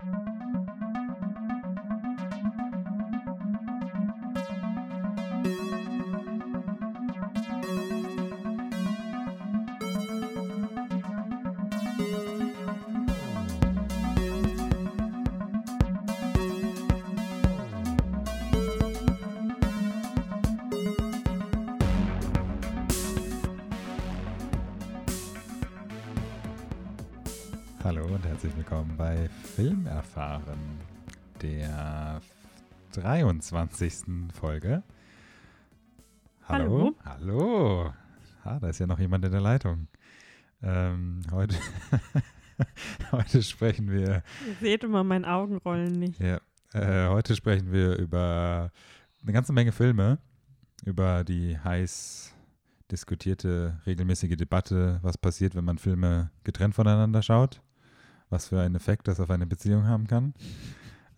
Hallo erfahren, der 23. Folge. Hallo. Hallo. Ah, da ist ja noch jemand in der Leitung. Ähm, heute, heute sprechen wir. Ihr seht immer mein Augenrollen nicht. Ja, äh, heute sprechen wir über eine ganze Menge Filme, über die heiß diskutierte regelmäßige Debatte, was passiert, wenn man Filme getrennt voneinander schaut, was für einen Effekt das auf eine Beziehung haben kann.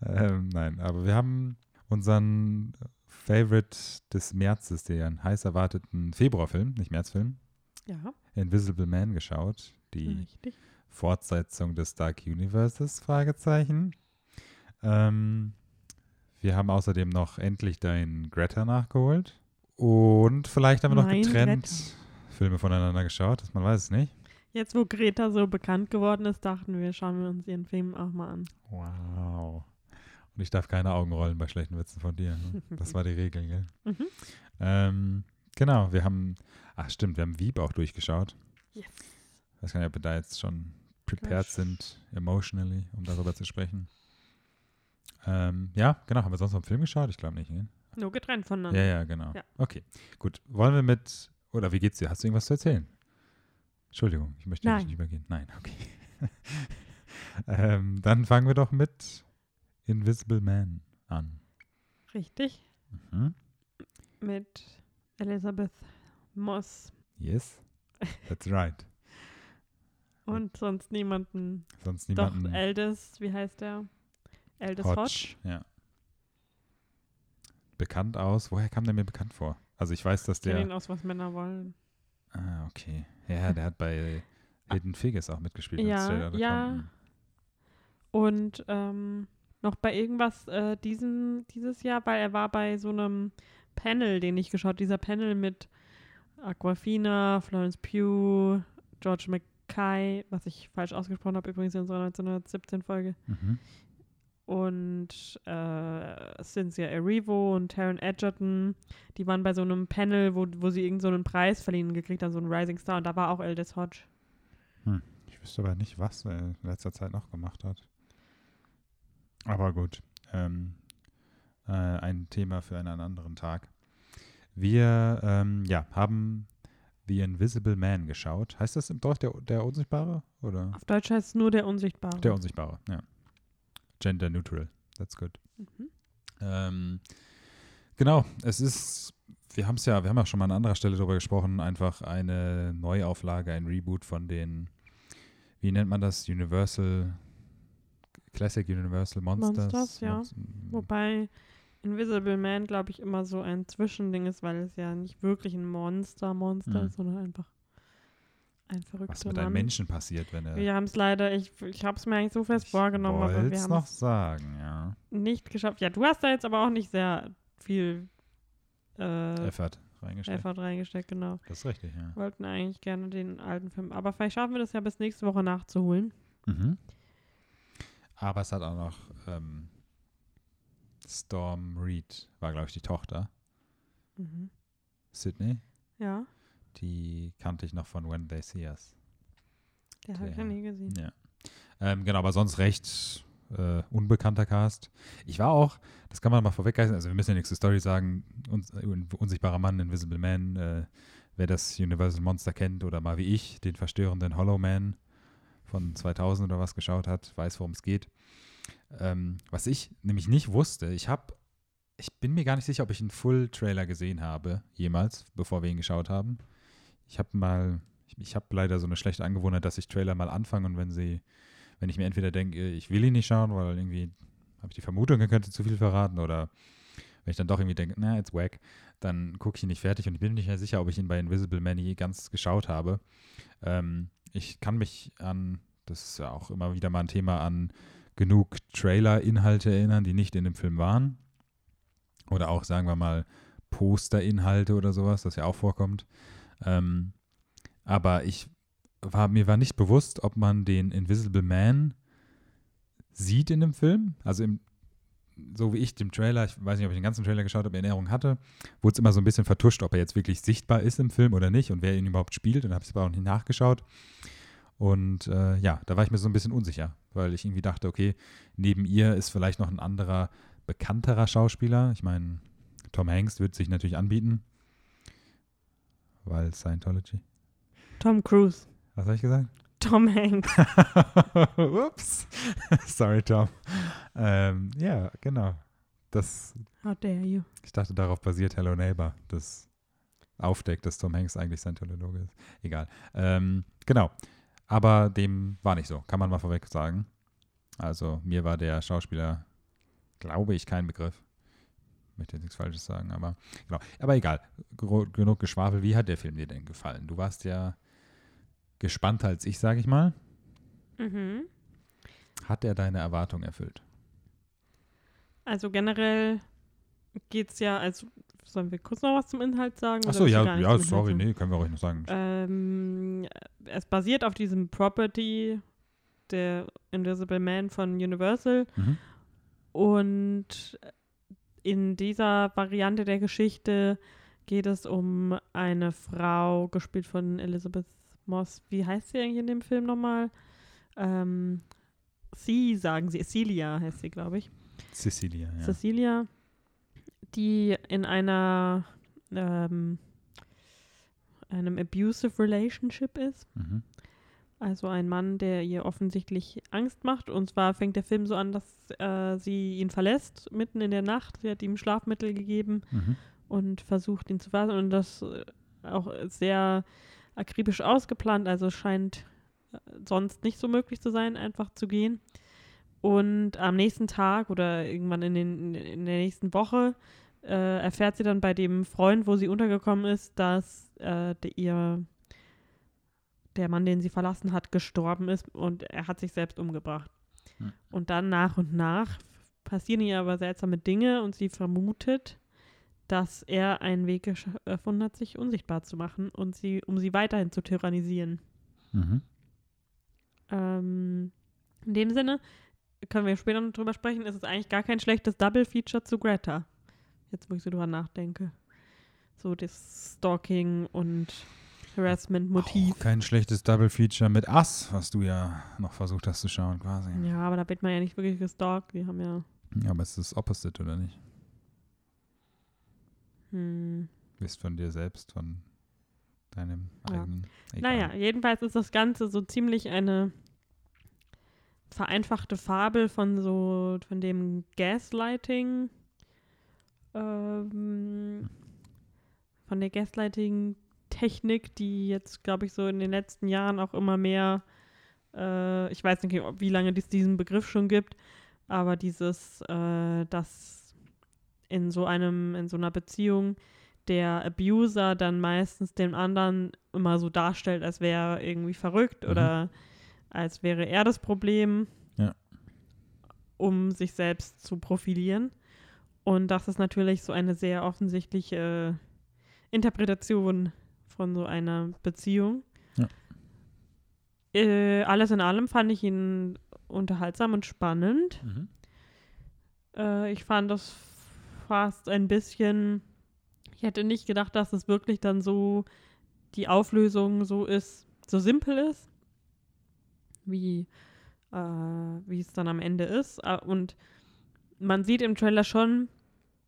Ähm, nein, aber wir haben unseren Favorite des Märzes, den heiß erwarteten Februarfilm, nicht Märzfilm, Ja, Invisible Man geschaut. Die richtig. Fortsetzung des Dark Universes, Fragezeichen. Ähm, wir haben außerdem noch endlich dein Greta nachgeholt. Und vielleicht haben wir noch Mein getrennt Greta. Filme voneinander geschaut, man weiß es nicht. Jetzt, wo Greta so bekannt geworden ist, dachten wir, schauen wir uns ihren Film auch mal an. Wow. Und ich darf keine Augen rollen bei schlechten Witzen von dir. ne? Das war die Regel, gell? Mhm. Ähm, genau, wir haben, ach stimmt, wir haben Wieb auch durchgeschaut. Yes. Ich weiß gar nicht, ob wir da jetzt schon prepared Gleich. sind, emotionally, um darüber zu sprechen. Ähm, ja, genau. Haben wir sonst noch einen Film geschaut? Ich glaube nicht. Ne? Nur getrennt voneinander. Ja, ja, genau. Ja. Okay, gut. Wollen wir mit, oder wie geht's dir? Hast du irgendwas zu erzählen? Entschuldigung, ich möchte Nein. nicht übergehen. Nein, okay. ähm, dann fangen wir doch mit Invisible Man an. Richtig. Mhm. Mit Elisabeth Moss Yes, that's right. und sonst niemanden. Sonst Doch, niemanden. Eldest, wie heißt der? Eldest Hodge. Hodge, ja. Bekannt aus. Woher kam der mir bekannt vor? Also ich weiß, dass Ich der. ihn aus, was Männer wollen. Ah, okay. Ja, der hat bei Hidden Figures auch mitgespielt. Ja, ja. Und ähm, noch bei irgendwas äh, diesen, dieses Jahr, weil er war bei so einem Panel, den ich geschaut dieser Panel mit Aquafina, Florence Pugh, George Mackay, was ich falsch ausgesprochen habe, übrigens in unserer 1917-Folge, Mhm. Und äh, Cynthia Erivo und Taron Edgerton, die waren bei so einem Panel, wo, wo sie irgendeinen so einen Preis verliehen gekriegt haben, so einen Rising Star, und da war auch Aldous Hodge. Ich wüsste aber nicht, was er in letzter Zeit noch gemacht hat. Aber gut. Ähm, äh, ein Thema für einen anderen Tag. Wir ähm, ja, haben The Invisible Man geschaut. Heißt das im Deutsch der, der Unsichtbare? Oder? Auf Deutsch heißt es nur der Unsichtbare. Der Unsichtbare, ja. Gender neutral. That's good. Mhm. Ähm, genau, es ist, wir haben es ja, wir haben ja schon mal an anderer Stelle darüber gesprochen, einfach eine Neuauflage, ein Reboot von den, wie nennt man das? Universal, Classic Universal Monsters. Monsters, ja. Monst- Wobei Invisible Man, glaube ich, immer so ein Zwischending ist, weil es ja nicht wirklich ein Monster-Monster Mhm. ist, sondern einfach ein verrückter was mit Mann. einem Menschen passiert, wenn er. Wir haben es leider, ich, ich habe es mir eigentlich so fest vorgenommen, aber wir haben noch es sagen, ja. nicht geschafft. Ja, du hast da jetzt aber auch nicht sehr viel äh, Effort reingesteckt. Effort reingesteckt, genau. Das ist richtig, ja. Wollten eigentlich gerne den alten Film, aber vielleicht schaffen wir das ja bis nächste Woche nachzuholen. Mhm. Aber es hat auch noch ähm, Storm Reed, war glaube ich die Tochter. Mhm. Sydney. Ja, Die kannte ich noch von When They See Us. der habe ich ja Der- nie gesehen. Ja. Ähm, genau, aber sonst recht äh, unbekannter Cast. Ich war auch, das kann man mal vorweggreifen, also wir müssen ja nichts zur Story sagen, uns, äh, Unsichtbarer Mann, Invisible Man, äh, wer das Universal Monster kennt oder mal wie ich, den verstörenden Hollow Man von 2000 oder was geschaut hat, weiß, worum es geht. Ähm, was ich nämlich nicht wusste, ich habe, ich bin mir gar nicht sicher, ob ich einen Full-Trailer gesehen habe, jemals, bevor wir ihn geschaut haben. Ich habe mal, ich, ich habe leider so eine schlechte Angewohnheit, dass ich Trailer mal anfange und wenn sie, wenn ich mir entweder denke, ich will ihn nicht schauen, weil irgendwie habe ich die Vermutung, er könnte zu viel verraten oder wenn ich dann doch irgendwie denke, na, it's wack, dann gucke ich ihn nicht fertig und ich bin nicht mehr sicher, ob ich ihn bei Invisible Man je ganz geschaut habe. Ähm, ich kann mich an, das ist ja auch immer wieder mal ein Thema an genug Trailer-Inhalte erinnern, die nicht in dem Film waren. Oder auch, sagen wir mal, Poster-Inhalte oder sowas, das ja auch vorkommt. Ähm, aber ich war, mir war nicht bewusst, ob man den Invisible Man sieht in dem Film. Also im, so wie ich dem Trailer, ich weiß nicht, ob ich den ganzen Trailer geschaut habe, in Erinnerung hatte, wurde es immer so ein bisschen vertuscht, ob er jetzt wirklich sichtbar ist im Film oder nicht und wer ihn überhaupt spielt. Und habe ich aber auch nicht nachgeschaut. Und äh, ja, da war ich mir so ein bisschen unsicher, weil ich irgendwie dachte, okay, neben ihr ist vielleicht noch ein anderer, bekannterer Schauspieler. Ich meine, Tom Hanks wird sich natürlich anbieten, weil Scientology. Tom Cruise. Was habe ich gesagt? Tom Hanks. Ups. Sorry, Tom. Ähm, ja, genau. Das, How dare you? ich dachte, darauf basiert Hello Neighbor, das aufdeckt, dass Tom Hanks eigentlich Scientologe ist. Egal. Ähm, genau. Aber dem war nicht so, kann man mal vorweg sagen. Also mir war der Schauspieler, glaube ich, kein Begriff. Möchte jetzt nichts Falsches sagen, aber genau. Aber egal. Genug Geschwafel. Wie hat der Film dir denn gefallen? Du warst ja gespannter als ich, sage ich mal. Mhm. Hat er deine Erwartung erfüllt? Also generell geht es ja, also sollen wir kurz noch was zum Inhalt sagen? Achso, ja, ja, sorry, nee, können wir ruhig noch sagen. Ähm, es basiert auf diesem Property, der Invisible Man von Universal. Mhm. Und in dieser Variante der Geschichte geht es um eine Frau, gespielt von Elizabeth Moss. Wie heißt sie eigentlich in dem Film nochmal? Ähm, sie, sagen sie. Celia heißt sie, glaube ich. Cecilia, ja. Cecilia, die in einer ähm, einem abusive relationship ist. Mhm. Also ein Mann, der ihr offensichtlich Angst macht. Und zwar fängt der Film so an, dass äh, sie ihn verlässt mitten in der Nacht. Sie hat ihm Schlafmittel gegeben Mhm. und versucht ihn zu fassen. Und das äh, auch sehr akribisch ausgeplant. Also scheint äh, sonst nicht so möglich zu sein, einfach zu gehen. Und am nächsten Tag oder irgendwann in, den, in der nächsten Woche äh, erfährt sie dann bei dem Freund, wo sie untergekommen ist, dass äh, ihr der Mann, den sie verlassen hat, gestorben ist und er hat sich selbst umgebracht. Hm. Und dann nach und nach passieren ihr aber seltsame Dinge und sie vermutet, dass er einen Weg erfunden hat, sich unsichtbar zu machen und sie, um sie weiterhin zu tyrannisieren. Mhm. Ähm, in dem Sinne können wir später noch drüber sprechen, ist es eigentlich gar kein schlechtes Double-Feature zu Greta. Jetzt, wo ich so drüber nachdenke. So das Stalking und Harassment-Motiv. Kein schlechtes Double Feature mit Ass, was du ja noch versucht hast zu schauen, quasi. Ja, aber da wird man ja nicht wirklich gestalkt. Die haben ja. Ja, aber es ist das Opposite, oder nicht? Hm, Du bist von dir selbst, von deinem Ja. eigenen. Egal. Naja, jedenfalls ist das Ganze so ziemlich eine vereinfachte Fabel von so, von dem Gaslighting, ähm, von der Gaslighting-Technik, die jetzt, glaube ich, so in den letzten Jahren auch immer mehr, äh, ich weiß nicht, wie lange es diesen Begriff schon gibt, aber dieses, äh, dass in so einem, in so einer Beziehung der Abuser dann meistens den anderen immer so darstellt, als wäre er irgendwie verrückt Mhm. oder als wäre er das Problem, Ja. um sich selbst zu profilieren. Und das ist natürlich so eine sehr offensichtliche Interpretation von so einer Beziehung. Ja. Äh, alles in allem fand ich ihn unterhaltsam und spannend. Mhm. Äh, ich fand das fast ein bisschen. Ich hätte nicht gedacht, dass es wirklich dann so die Auflösung so ist, so simpel ist, wie, äh, wie es dann am Ende ist. Äh, Und man sieht im Trailer schon,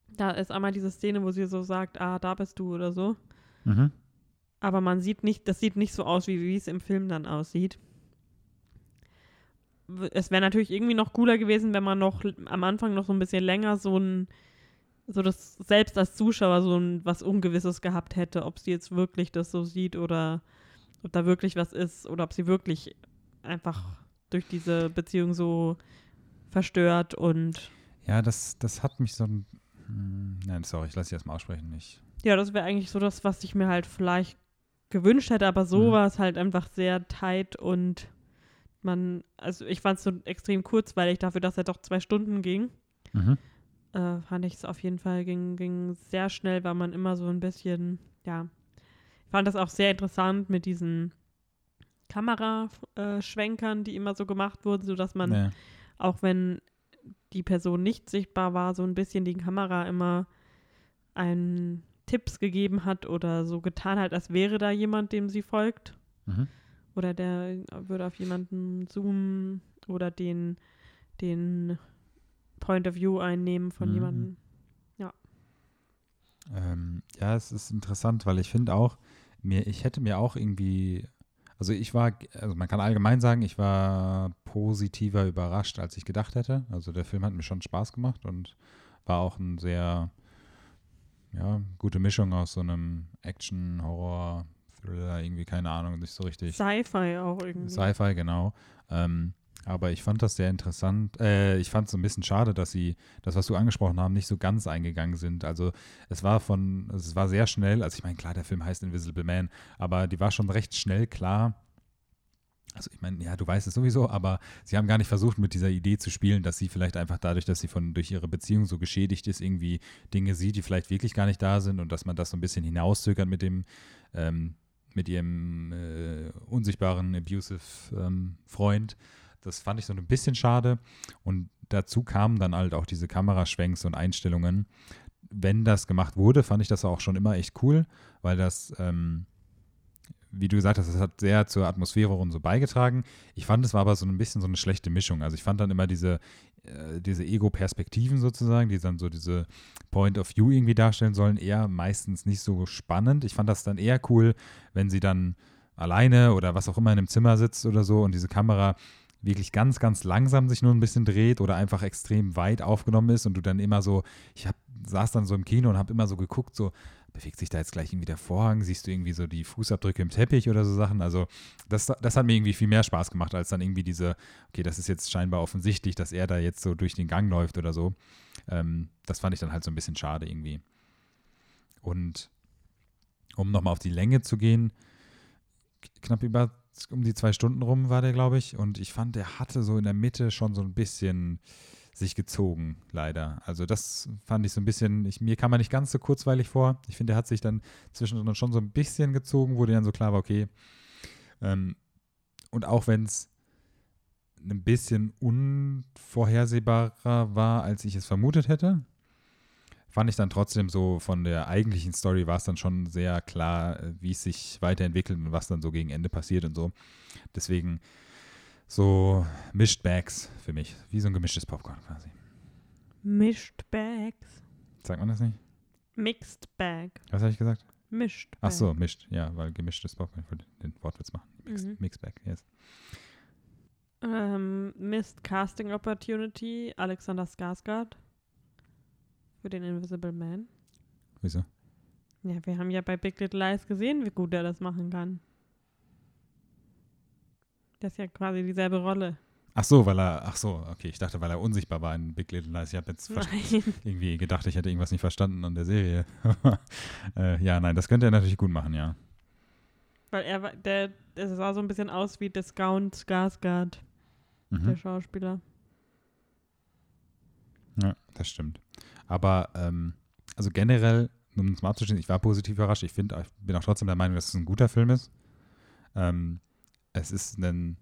da ist einmal diese Szene, wo sie so sagt, ah, da bist du oder so. Mhm. Aber man sieht nicht, das sieht nicht so aus, wie, wie es im Film dann aussieht. Es wäre natürlich irgendwie noch cooler gewesen, wenn man noch am Anfang noch so ein bisschen länger so ein, so das selbst als Zuschauer so ein was Ungewisses gehabt hätte, ob sie jetzt wirklich das so sieht oder ob da wirklich was ist oder ob sie wirklich einfach durch diese Beziehung so verstört und Ja, das, das hat mich so ein. Hm, Nein, sorry, ich lasse dich erstmal aussprechen. Ich, Ja, das wäre eigentlich so das, was ich mir halt vielleicht gewünscht hätte, aber so Mhm. war es halt einfach sehr tight und man, also ich fand es so extrem kurzweilig dafür, dass er doch zwei Stunden ging. Mhm. Äh, fand ich es auf jeden Fall, ging, ging sehr schnell, weil man immer so ein bisschen, ja, ich fand das auch sehr interessant mit diesen Kameraschwenkern, die immer so gemacht wurden, sodass man, Ja. auch wenn die Person nicht sichtbar war, so ein bisschen die Kamera immer einen Tipps gegeben hat oder so getan hat, als wäre da jemand, dem sie folgt. Mhm. Oder der würde auf jemanden zoomen oder den, den Point of View einnehmen von Mhm. jemandem. Ähm, ja, es ist interessant, weil ich finde auch, mir, ich hätte mir auch irgendwie, also ich war, also man kann allgemein sagen, ich war positiver überrascht, als ich gedacht hätte. Also der Film hat mir schon Spaß gemacht und war auch ein sehr, ja, gute Mischung aus so einem Action, Horror, Thriller, irgendwie, keine Ahnung, nicht so richtig. Sci-Fi auch irgendwie. Sci-Fi, genau. Ähm, aber ich fand das sehr interessant. Äh, ich fand es so ein bisschen schade, dass sie das, was du angesprochen haben, nicht so ganz eingegangen sind. Also es war von, es war sehr schnell, also ich meine, klar, der Film heißt Invisible Man, aber die war schon recht schnell klar. Also ich meine, ja, du weißt es sowieso, aber sie haben gar nicht versucht, mit dieser Idee zu spielen, dass sie vielleicht einfach dadurch, dass sie von durch ihre Beziehung so geschädigt ist, irgendwie Dinge sieht, die vielleicht wirklich gar nicht da sind und dass man das so ein bisschen hinauszögert mit dem, ähm, mit ihrem äh, unsichtbaren abusive ähm, Freund. Das fand ich so ein bisschen schade. Und dazu kamen dann halt auch diese Kameraschwenks und Einstellungen. Wenn das gemacht wurde, fand ich das auch schon immer echt cool, weil das, ähm, wie du gesagt hast, das hat sehr zur Atmosphäre und so beigetragen. Ich fand, es war aber so ein bisschen so eine schlechte Mischung. Also ich fand dann immer diese, äh, diese Ego-Perspektiven sozusagen, die dann so diese Point of View irgendwie darstellen sollen, eher meistens nicht so spannend. Ich fand das dann eher cool, wenn sie dann alleine oder was auch immer in einem Zimmer sitzt oder so und diese Kamera wirklich ganz, ganz langsam sich nur ein bisschen dreht oder einfach extrem weit aufgenommen ist und du dann immer so, ich hab, saß dann so im Kino und habe immer so geguckt, so bewegt sich da jetzt gleich irgendwie der Vorhang, siehst du irgendwie so die Fußabdrücke im Teppich oder so Sachen. Also das, das hat mir irgendwie viel mehr Spaß gemacht, als dann irgendwie diese, okay, das ist jetzt scheinbar offensichtlich, dass er da jetzt so durch den Gang läuft oder so. Ähm, das fand ich dann halt so ein bisschen schade irgendwie. Und um nochmal auf die Länge zu gehen, knapp über um die zwei Stunden rum war der, glaube ich. Und ich fand, der hatte so in der Mitte schon so ein bisschen sich gezogen, leider. Also das fand ich so ein bisschen, ich, mir kam er nicht ganz so kurzweilig vor. Ich finde, der hat sich dann zwischendrin schon so ein bisschen gezogen, wo dir dann so klar war, okay. Ähm, und auch wenn es ein bisschen unvorhersehbarer war, als ich es vermutet hätte, fand ich dann trotzdem so von der eigentlichen Story war es dann schon sehr klar, äh, wie es sich weiterentwickelt und was dann so gegen Ende passiert und so. Deswegen so Mished Bags für mich, wie so ein gemischtes Popcorn quasi. Mished Bags. Sagt man das nicht? Mixed Bag. Was habe ich gesagt? Bag. Ach so, mischt, ja, weil gemischtes Popcorn, ich wollte den Wortwitz machen. Mixed, Mhm. Mixed Bag, yes. Ähm, Missed Casting Opportunity, Alexander Skarsgård. Für den Invisible Man. Wieso? Ja, wir haben ja bei Big Little Lies gesehen, wie gut er das machen kann. Das ist ja quasi dieselbe Rolle. Ach so, weil er, ach so, okay, ich dachte, weil er unsichtbar war in Big Little Lies. Ich habe jetzt irgendwie gedacht, ich hätte irgendwas nicht verstanden an der Serie. äh, ja, nein, das könnte er natürlich gut machen, ja. Weil er der, der sah so ein bisschen aus wie Discount Skarsgård, der Mhm. Schauspieler. Ja, das stimmt. Aber, ähm, also generell, um es mal abzuschließen, ich war positiv überrascht. Ich finde, ich bin auch trotzdem der Meinung, dass es ein guter Film ist. Ähm, es ist eine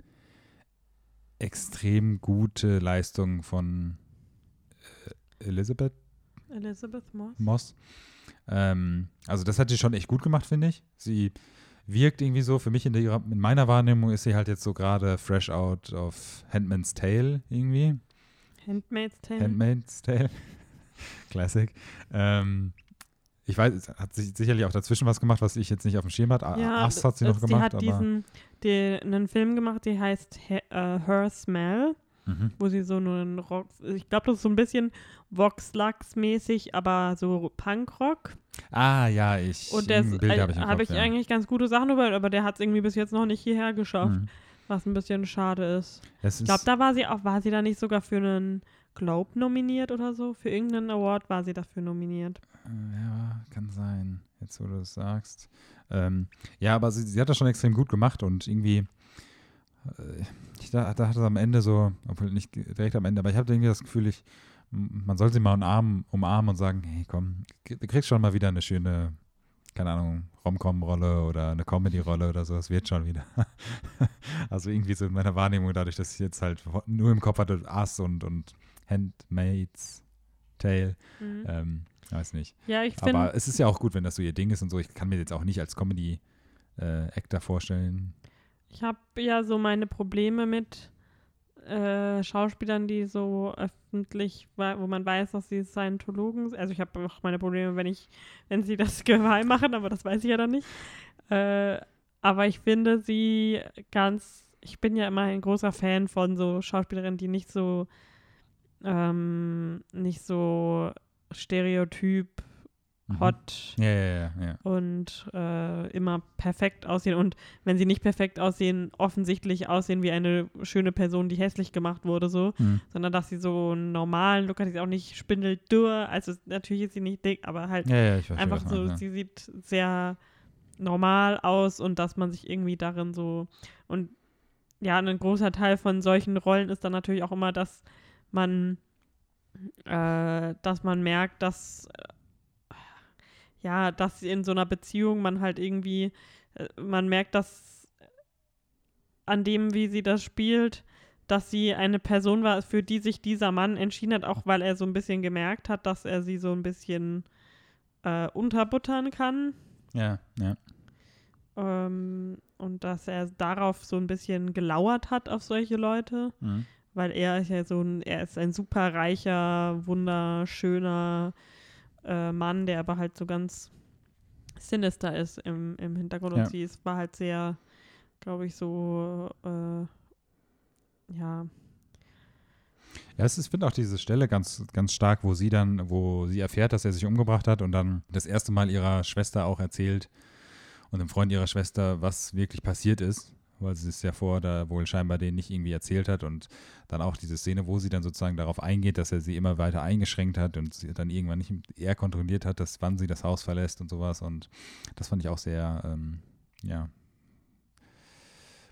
extrem gute Leistung von äh, Elizabeth Elizabeth Moss. Moss. Ähm, also das hat sie schon echt gut gemacht, finde ich. Sie wirkt irgendwie so, für mich in, der, in meiner Wahrnehmung ist sie halt jetzt so gerade fresh out of Handmaid's Tale irgendwie. Handmaid's Tale. Handmaid's Tale. Classic. Ähm, ich weiß, es hat sich sicherlich auch dazwischen was gemacht, was ich jetzt nicht auf dem Schirm hatte. ja, Ast hat sie noch gemacht, hat aber. diesen, die, einen Film gemacht, der heißt He äh, Her Smell, mhm. wo sie so einen Rock, ich glaube, das ist so ein bisschen Vox Lux mäßig, aber so Punkrock. Ah, ja, ich. Und das habe ich, im habe Kopf, ich ja. eigentlich ganz gute Sachen über, aber der hat es irgendwie bis jetzt noch nicht hierher geschafft, Mhm. was ein bisschen schade ist. Es Ich glaube, da war sie auch, war sie da nicht sogar für einen Globe nominiert oder so? Für irgendeinen Award war sie dafür nominiert. Äh, Ja, kann sein, jetzt wo du es sagst. Ähm, ja, aber sie, sie hat das schon extrem gut gemacht und irgendwie äh, ich da, da hat es am Ende so, obwohl nicht direkt am Ende, aber ich habe irgendwie das Gefühl, ich, man soll sie mal umarmen, umarmen und sagen, hey komm, du kriegst schon mal wieder eine schöne, keine Ahnung, Rom-Com-Rolle oder eine Comedy-Rolle oder so, das wird schon wieder. also irgendwie so in meiner Wahrnehmung, dadurch, dass ich jetzt halt nur im Kopf hatte, Ass und, und Handmaids Tale, Mhm. ähm, weiß nicht. Ja, ich finde, Aber es ist ja auch gut, wenn das so ihr Ding ist und so. Ich kann mir jetzt auch nicht als Comedy-Actor vorstellen. ich habe ja so meine Probleme mit äh, Schauspielern, die so öffentlich, wo man weiß, dass sie Scientologen sind. Also ich habe auch meine Probleme, wenn ich, wenn sie das geheim machen, aber das weiß ich ja dann nicht. Äh, aber ich finde sie ganz, ich bin ja immer ein großer Fan von so Schauspielerinnen, die nicht so, ähm, nicht so stereotyp Mhm. hot Ja, ja, ja, und äh, immer perfekt aussehen. Und wenn sie nicht perfekt aussehen, offensichtlich aussehen wie eine schöne Person, die hässlich gemacht wurde, so, Hm. sondern dass sie so einen normalen Look hat, die ist auch nicht spindeldürr. Also natürlich ist sie nicht dick, aber halt verstehe. einfach so, meinst, sie sieht sehr normal aus und dass man sich irgendwie darin so und ja, ein großer Teil von solchen Rollen ist dann natürlich auch immer, dass man äh, dass man merkt, dass äh, ja, dass in so einer Beziehung man halt irgendwie äh, man merkt, dass an dem, wie sie das spielt, dass sie eine Person war, für die sich dieser Mann entschieden hat, auch weil er so ein bisschen gemerkt hat, dass er sie so ein bisschen äh, unterbuttern kann. ja. Ja. Ähm, und dass er darauf so ein bisschen gelauert hat auf solche Leute, Mhm. Weil er ist ja so ein, er ist ein super reicher, wunderschöner äh, Mann, der aber halt so ganz sinister ist im, im Hintergrund. Ja. Und sie ist, war halt sehr, glaube ich, so, äh, ja, Ja, es ist, ich finde auch diese Stelle ganz, ganz stark, wo sie dann, wo sie erfährt, dass er sich umgebracht hat und dann das erste Mal ihrer Schwester auch erzählt und dem Freund ihrer Schwester, was wirklich passiert ist, weil sie es ja vor da wohl scheinbar denen nicht irgendwie erzählt hat und dann auch diese Szene, wo sie dann sozusagen darauf eingeht, dass er sie immer weiter eingeschränkt hat und sie dann irgendwann nicht eher kontrolliert hat, dass wann sie das Haus verlässt und sowas und das fand ich auch sehr, ähm, ja,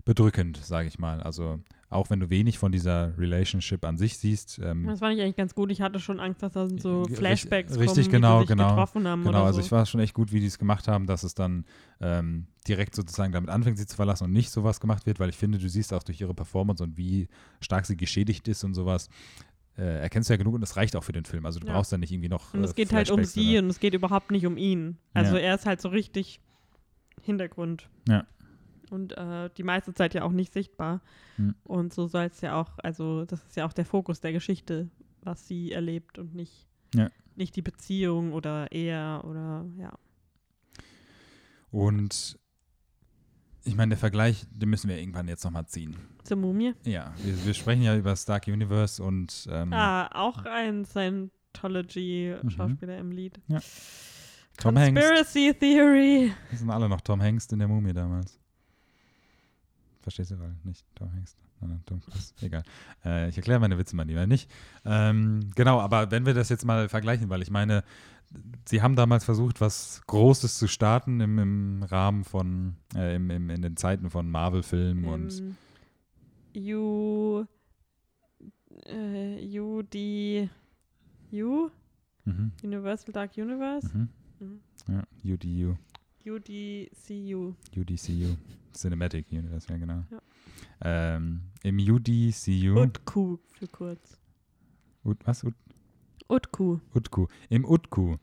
bedrückend, sage ich mal. Also auch wenn du wenig von dieser Relationship an sich siehst, ähm, das fand ich eigentlich ganz gut. Ich hatte schon Angst, dass da sind so Richtig- Flashbacks richtig, kommen, genau, wie sie sich genau. getroffen haben Genau, also so. ich war schon echt gut, wie die es gemacht haben, dass es dann ähm, direkt sozusagen damit anfängt, sie zu verlassen und nicht sowas gemacht wird, weil ich finde, du siehst auch durch ihre Performance und wie stark sie geschädigt ist und sowas, äh, erkennst du ja genug und das reicht auch für den Film. Also du Ja. brauchst dann nicht irgendwie noch. Und äh, es geht halt um sie oder- und es geht überhaupt nicht um ihn. Also Ja. er ist halt so richtig Hintergrund. Ja. Und äh, die meiste Zeit ja auch nicht sichtbar. Hm. Und so soll es ja auch, also das ist ja auch der Fokus der Geschichte, was sie erlebt und nicht, Ja. nicht die Beziehung oder er oder ja. Und ich meine, der Vergleich, den müssen wir irgendwann jetzt nochmal ziehen. Zur Mumie. Ja, wir, wir sprechen ja über Stark Universe und ähm, Ah, auch ein Scientology-Schauspieler im Lied. Ja. Tom Hanks. Conspiracy Theory. Das sind alle noch Tom Hanks in der Mumie damals. Verstehst du gerade? Nicht Tom Hanks. Egal. Äh, ich erkläre meine Witze mal lieber nicht. Ähm, genau, aber wenn wir das jetzt mal vergleichen, weil ich meine, sie haben damals versucht, was Großes zu starten im, im Rahmen von, äh, im, im, in den Zeiten von Marvel-Filmen und Ähm, U. Äh, UD. U? mhm, Universal Dark Universe? mhm. Mhm. Ja, UDU, UDCU. UDCU, Cinematic Universe, ja genau. Ja. Ähm, Im UDCU, UTQ für kurz. Ut, was? Ut, UTQ. Utku. Im Utku.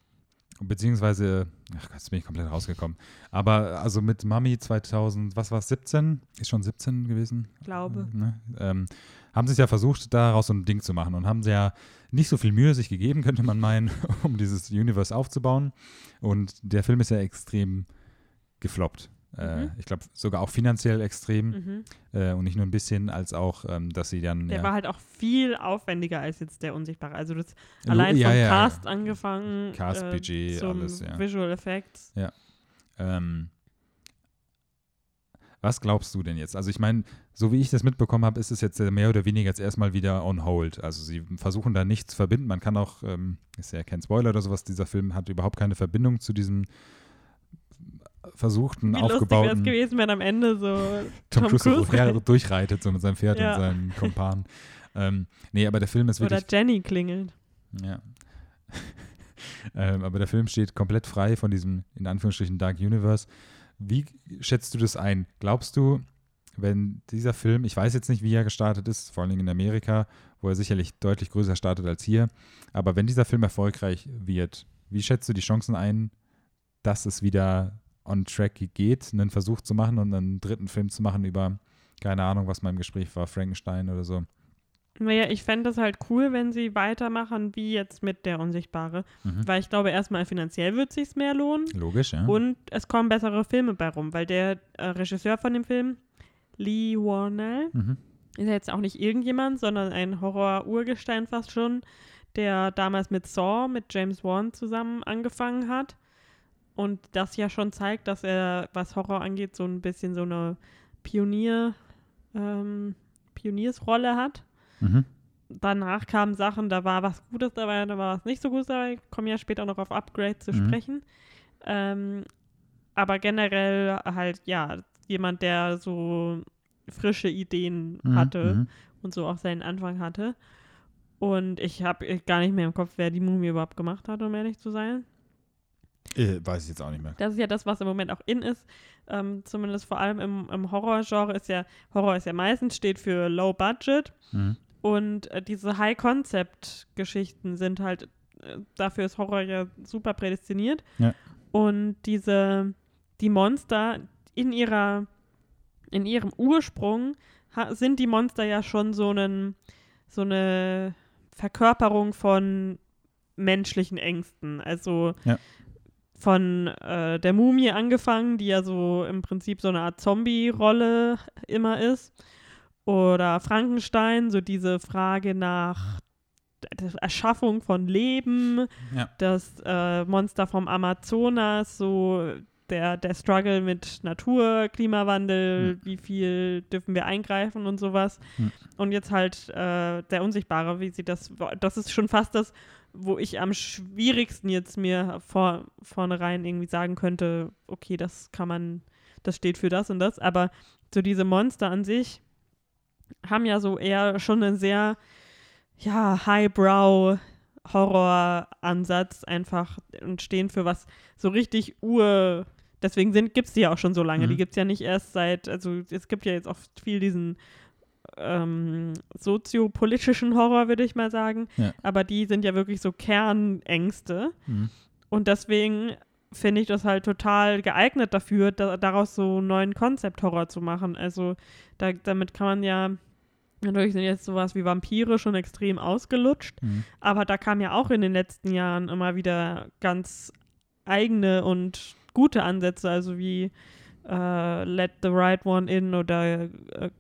Beziehungsweise, ach Gott, jetzt bin ich komplett rausgekommen. Aber also mit Mami 2000, was war es, 17? Ist schon 17 gewesen? Glaube. Äh, ne? ähm, haben sie es ja versucht, daraus so ein Ding zu machen und haben sie ja nicht so viel Mühe sich gegeben, könnte man meinen, um dieses Universe aufzubauen. Und der Film ist ja extrem gefloppt. Äh, Mhm. ich glaube sogar auch finanziell extrem Mhm. äh, und nicht nur ein bisschen, als auch, ähm, dass sie dann. Der ja, war halt auch viel aufwendiger als jetzt der Unsichtbare. Also das allein ja, vom ja, Cast angefangen. Cast, äh, alles, ja. Visual Effects. Ähm, was glaubst du denn jetzt? Also ich meine, so wie ich das mitbekommen habe, ist es jetzt äh, mehr oder weniger jetzt erstmal wieder on hold. Also sie versuchen da nichts zu verbinden. Man kann auch, ähm, ist ja kein Spoiler oder sowas, dieser Film hat überhaupt keine Verbindung zu diesem versuchten, Wie lustig wäre es aufgebauten gewesen, wenn am Ende so Tom, Tom Cruise, Cruise her- durchreitet, so mit seinem Pferd Ja. und seinen Kumpanen. ähm, nee, aber der Film ist oder wirklich. Jenny klingelt. Ja. ähm, aber der Film steht komplett frei von diesem, in Anführungsstrichen, Dark Universe. Wie schätzt du das ein? Glaubst du, wenn dieser Film, ich weiß jetzt nicht, wie er gestartet ist, vor allen Dingen in Amerika, wo er sicherlich deutlich größer startet als hier, aber wenn dieser Film erfolgreich wird, wie schätzt du die Chancen ein, dass es wieder on track geht, einen Versuch zu machen und einen dritten Film zu machen über, keine Ahnung, was mal im Gespräch war, Frankenstein oder so? Naja, ich fände es halt cool, wenn sie weitermachen, wie jetzt mit der Unsichtbare. Mhm. Weil ich glaube, erstmal finanziell wird sich mehr lohnen. Logisch, ja. Und es kommen bessere Filme bei rum, weil der äh, Regisseur von dem Film, Lee Warnell, Mhm. ist ja jetzt auch nicht irgendjemand, sondern ein Horror-Urgestein fast schon, der damals mit Saw, mit James Wan zusammen angefangen hat. Und das ja schon zeigt, dass er, was Horror angeht, so ein bisschen so eine Pionier, ähm, Pioniersrolle hat. Mhm. Danach kamen Sachen, da war was Gutes dabei, da war was nicht so Gutes dabei. Kommen ja später noch auf Upgrade zu Mhm. sprechen. Ähm, aber generell halt, ja, jemand, der so frische Ideen Mhm. hatte Mhm. und so auch seinen Anfang hatte. Und ich habe gar nicht mehr im Kopf, wer die Mumie überhaupt gemacht hat, um ehrlich zu sein. Äh, weiß ich jetzt auch nicht mehr. Das ist ja das, was im Moment auch in ist. Ähm, zumindest vor allem im, im Horrorgenre ist ja, Horror ist ja meistens steht für Low Budget. Mhm. Und äh, diese High-Concept-Geschichten sind halt, äh, dafür ist Horror ja super prädestiniert. Ja. Und diese, die Monster in ihrer, in ihrem Ursprung ha, sind die Monster ja schon so, einen, so eine Verkörperung von menschlichen Ängsten. Also Ja. Von äh, der Mumie angefangen, die ja so im Prinzip so eine Art Zombie-Rolle immer ist. Oder Frankenstein, so diese Frage nach der Erschaffung von Leben, Ja. das äh, Monster vom Amazonas, so der, der Struggle mit Natur, Klimawandel, Hm. wie viel dürfen wir eingreifen und sowas. Hm. Und jetzt halt äh, der Unsichtbare, wie sie das, das ist schon fast das, wo ich am schwierigsten jetzt mir vor, vornherein irgendwie sagen könnte, okay, das kann man, das steht für das und das, aber so diese Monster an sich haben ja so eher schon einen sehr, ja, Highbrow Horroransatz einfach und stehen für was so richtig ur. Deswegen gibt es die ja auch schon so lange. Mhm. Die gibt es ja nicht erst seit, also es gibt ja jetzt oft viel diesen ähm, soziopolitischen Horror, würde ich mal sagen. Ja. Aber die sind ja wirklich so Kernängste. Mhm. Und deswegen finde ich das halt total geeignet dafür, da, daraus so einen neuen Konzept-Horror zu machen. Also da, damit kann man ja, natürlich sind jetzt sowas wie Vampire schon extrem ausgelutscht, Mhm. aber da kam ja auch in den letzten Jahren immer wieder ganz eigene und gute Ansätze, also wie äh, Let the Right One In oder äh,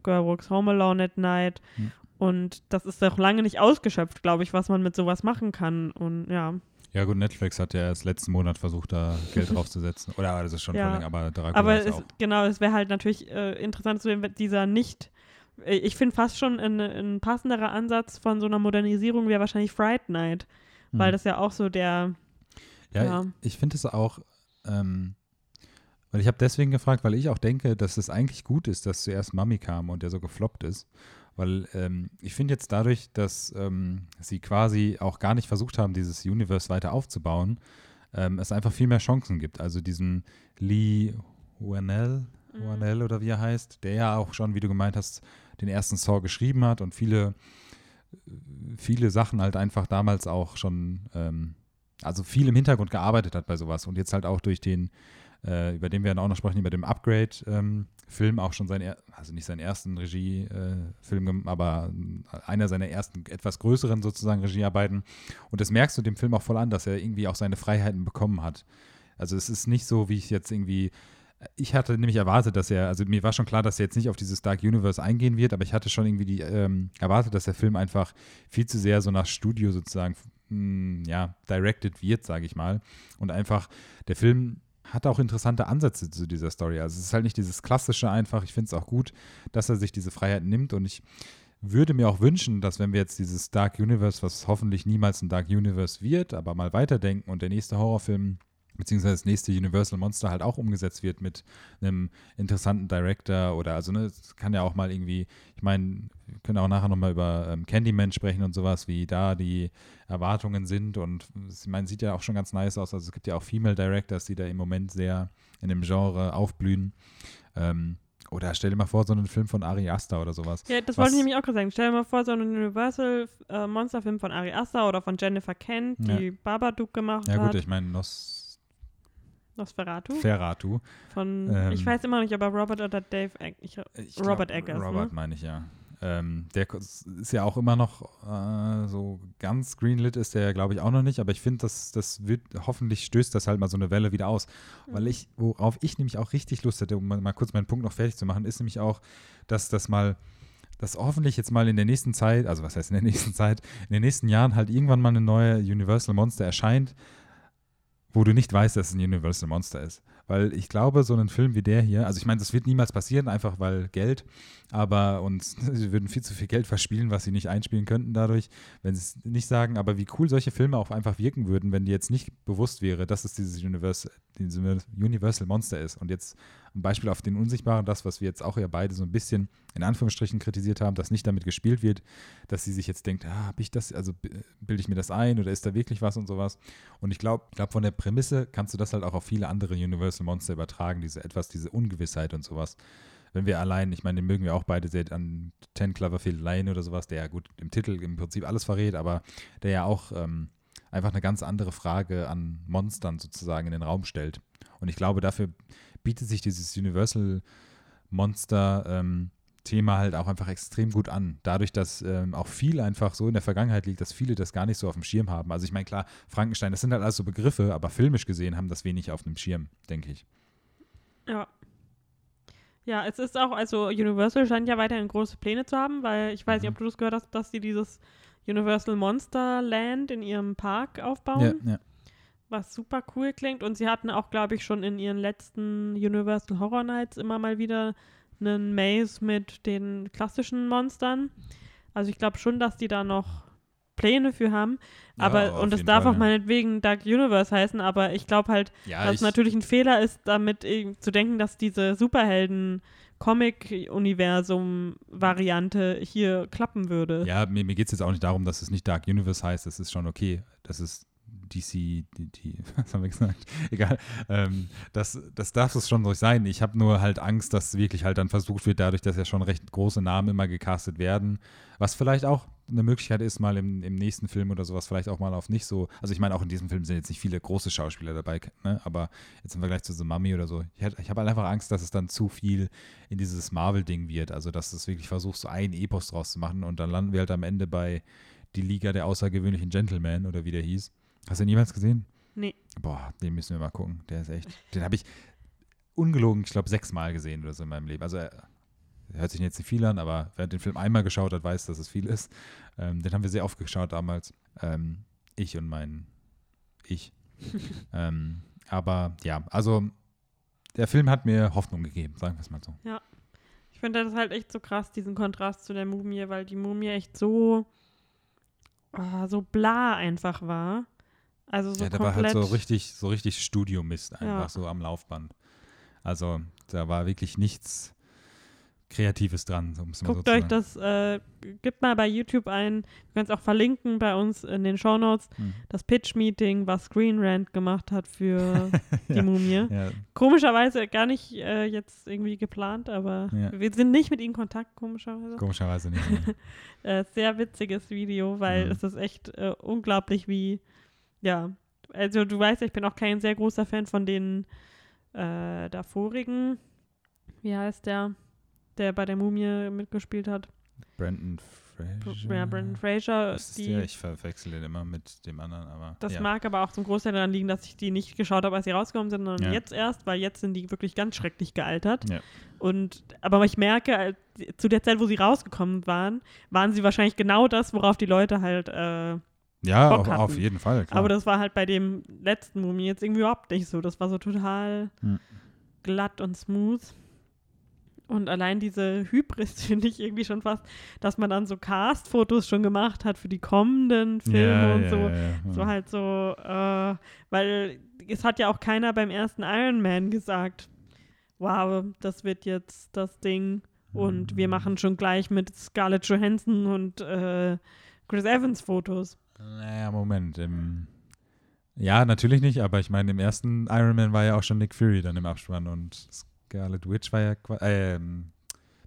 Girl Walks Home Alone at Night. Mhm. Und das ist auch lange nicht ausgeschöpft, glaube ich, was man mit sowas machen kann. Und ja. Ja, gut, Netflix hat ja erst letzten Monat versucht, da Geld draufzusetzen. Oder das ist schon Ja. voll länger, aber Dracula Aber ist es, genau, es wäre halt natürlich äh, interessant zu sehen, wenn dieser nicht. äh, Ich finde fast schon ein, ein passenderer Ansatz von so einer Modernisierung wäre wahrscheinlich Fright Night, weil Mhm. das ja auch so der. Ja, ja. ich, ich finde es auch, ähm, weil ich habe deswegen gefragt, weil ich auch denke, dass es eigentlich gut ist, dass zuerst Mummy kam und der so gefloppt ist. Weil ähm, ich finde jetzt dadurch, dass ähm, sie quasi auch gar nicht versucht haben, dieses Universe weiter aufzubauen, ähm, es einfach viel mehr Chancen gibt. Also diesen Lee Wanell, Mhm. Wanell oder wie er heißt, der ja auch schon, wie du gemeint hast, den ersten Saw geschrieben hat und viele, viele Sachen halt einfach damals auch schon, ähm, also viel im Hintergrund gearbeitet hat bei sowas und jetzt halt auch durch den, äh, über den wir dann auch noch sprechen, über den Upgrade-Film auch schon seinen, also nicht seinen ersten Regiefilm, aber einer seiner ersten etwas größeren sozusagen Regiearbeiten. Und das merkst du dem Film auch voll an, dass er irgendwie auch seine Freiheiten bekommen hat. Also es ist nicht so, wie ich jetzt irgendwie ich hatte nämlich erwartet, dass er, also mir war schon klar, dass er jetzt nicht auf dieses Dark Universe eingehen wird, aber ich hatte schon irgendwie die, ähm, erwartet, dass der Film einfach viel zu sehr so nach Studio sozusagen, mh, ja, directed wird, sage ich mal. Und einfach, der Film hat auch interessante Ansätze zu dieser Story. Also es ist halt nicht dieses klassische einfach, ich finde es auch gut, dass er sich diese Freiheit nimmt und ich würde mir auch wünschen, dass wenn wir jetzt dieses Dark Universe, was hoffentlich niemals ein Dark Universe wird, aber mal weiterdenken und der nächste Horrorfilm beziehungsweise das nächste Universal Monster halt auch umgesetzt wird mit einem interessanten Director oder also ne, es kann ja auch mal irgendwie, ich meine, wir können auch nachher nochmal über ähm, Candyman sprechen und sowas, wie da die Erwartungen sind und ich meine, sieht ja auch schon ganz nice aus, also es gibt ja auch Female Directors, die da im Moment sehr in dem Genre aufblühen. Ähm, oder stell dir mal vor, so einen Film von Ari Aster oder sowas. Ja, das wollte ich nämlich auch gerade sagen. Stell dir mal vor, so einen Universal-Monsterfilm äh, von Ari Aster oder von Jennifer Kent, die Ja. Babadook gemacht Ja hat. gut, ich meine, Nos Nosferatu. Ferratu. Von, Ähm, ich weiß immer noch nicht, ob er Robert oder Dave ich, Ich Robert glaub, Eggers, Robert ne? meine ich, ja. Ähm, der ist ja auch immer noch äh, so ganz greenlit ist der, glaube ich, auch noch nicht, aber ich finde, das, das wird, hoffentlich stößt das halt mal so eine Welle wieder aus. Weil Mhm. ich, worauf ich nämlich auch richtig Lust hätte, um mal, mal kurz meinen Punkt noch fertig zu machen, ist nämlich auch, dass das mal, dass hoffentlich jetzt mal in der nächsten Zeit, also was heißt in der nächsten Zeit, in den nächsten Jahren halt irgendwann mal eine neue Universal Monster erscheint, wo du nicht weißt, dass es ein Universal Monster ist. Weil ich glaube, so ein Film wie der hier, also ich meine, das wird niemals passieren, einfach weil Geld, aber und sie würden viel zu viel Geld verspielen, was sie nicht einspielen könnten dadurch, wenn sie es nicht sagen, aber wie cool solche Filme auch einfach wirken würden, wenn die jetzt nicht bewusst wäre, dass es dieses Universal, dieses Universal Monster ist. Und jetzt ein Beispiel auf den Unsichtbaren, das, was wir jetzt auch ja beide so ein bisschen in Anführungsstrichen kritisiert haben, dass nicht damit gespielt wird, dass sie sich jetzt denkt, ah, habe ich das, also b- bilde ich mir das ein oder ist da wirklich was und sowas. Und ich glaube, ich glaube, von der Prämisse kannst du das halt auch auf viele andere Universal Monster übertragen, diese etwas, diese Ungewissheit und sowas. Wenn wir allein, ich meine, den mögen wir auch beide sehr an Ten Cloverfield Lane oder sowas, der ja gut im Titel im Prinzip alles verrät, aber der ja auch ähm, einfach eine ganz andere Frage an Monstern sozusagen in den Raum stellt. Und ich glaube, dafür bietet sich dieses Universal Monster ähm, Thema halt auch einfach extrem gut an. Dadurch, dass ähm, auch viel einfach so in der Vergangenheit liegt, dass viele das gar nicht so auf dem Schirm haben. Also ich meine, klar, Frankenstein, das sind halt alles so Begriffe, aber filmisch gesehen haben das wenig auf dem Schirm, denke ich. Ja. Ja, es ist auch, also Universal scheint ja weiterhin große Pläne zu haben, weil ich weiß nicht, Mhm. ob du das gehört hast, dass sie dieses Universal Monster Land in ihrem Park aufbauen, Ja, ja. was super cool klingt. Und sie hatten auch, glaube ich, schon in ihren letzten Universal Horror Nights immer mal wieder einen Maze mit den klassischen Monstern. Also ich glaube schon, dass die da noch Pläne für haben. Ja, Aber, auf und es jeden darf Fall, auch ja. meinetwegen Dark Universe heißen, aber ich glaube halt, Ja, dass es ich, natürlich ein Fehler ist, damit zu denken, dass diese Superhelden-Comic-Universum-Variante hier klappen würde. ja mir, mir geht es jetzt auch nicht darum, dass es nicht Dark Universe heißt, das ist schon okay. Das ist DC, die, die was haben wir gesagt? Egal. Ähm, das, das darf es schon ruhig sein. Ich habe nur halt Angst, dass wirklich halt dann versucht wird, dadurch, dass ja schon recht große Namen immer gecastet werden, was vielleicht auch eine Möglichkeit ist, mal im, im nächsten Film oder sowas, vielleicht auch mal auf nicht so. Also ich meine, auch in diesem Film sind jetzt nicht viele große Schauspieler dabei, ne? aber jetzt im Vergleich zu The Mummy oder so, ich, ich habe halt einfach Angst, dass es dann zu viel in dieses Marvel-Ding wird. Also dass es wirklich versucht, so ein Epos draus zu machen und dann landen wir halt am Ende bei die Liga der außergewöhnlichen Gentlemen oder wie der hieß. Hast du den jemals gesehen? Nee. Boah, den müssen wir mal gucken. Der ist echt. Den habe ich ungelogen, ich glaube, sechsmal gesehen oder so in meinem Leben. Also er hört sich jetzt nicht viel an, aber wer den Film einmal geschaut hat, weiß, dass es viel ist. Ähm, den haben wir sehr oft geschaut damals. Ähm, ich und mein Ich. ähm, aber ja, also der Film hat mir Hoffnung gegeben, sagen wir es mal so. Ich finde das halt echt so krass, diesen Kontrast zu der Mumie, weil die Mumie echt so, ah, so bla einfach war. Also so ja, der war halt so richtig, so richtig Studiomist einfach Ja. so am Laufband. Also da war wirklich nichts Kreatives dran, um es mal so Guckt zu euch das, äh, gebt mal bei YouTube ein, wir können es auch verlinken bei uns in den Shownotes, Hm. das Pitch-Meeting, was Screen Rant gemacht hat für die Ja. Mumie. Ja, Komischerweise gar nicht äh, jetzt irgendwie geplant, aber Ja. wir sind nicht mit ihnen in Kontakt, komischerweise. komischerweise nicht. Äh, sehr witziges Video, weil Mhm. es ist echt äh, unglaublich, wie, ja, also du weißt, ich bin auch kein sehr großer Fan von den äh, davorigen, wie heißt der, der bei der Mumie mitgespielt hat? Brandon Fraser. Ja, Brandon Fraser. Ist es Die, der? Ich verwechsel den immer mit dem anderen, aber. das ja. mag aber auch zum Großteil daran liegen, dass ich die nicht geschaut habe, als sie rausgekommen sind, sondern Ja. jetzt erst, weil jetzt sind die wirklich ganz schrecklich gealtert. Ja. Und aber ich merke, als- zu der Zeit, wo sie rausgekommen waren, waren sie wahrscheinlich genau das, worauf die Leute halt äh, Ja, Bock auf, hatten. auf jeden Fall. Klar. Aber das war halt bei dem letzten Mumie jetzt irgendwie überhaupt nicht so. Das war so total Hm. glatt und smooth. Und allein diese Hybris finde ich irgendwie schon fast, dass man dann so Cast-Fotos schon gemacht hat für die kommenden Filme ja, und ja, so. Ja. So halt so, äh, weil es hat ja auch keiner beim ersten Iron Man gesagt, wow, das wird jetzt das Ding und wir machen schon gleich mit Scarlett Johansson und äh, Chris Evans Fotos. Naja, Moment. Im, ja, natürlich nicht, aber ich meine, im ersten Iron Man war ja auch schon Nick Fury dann im Abspann und Scarlet Witch war ja, äh, ähm,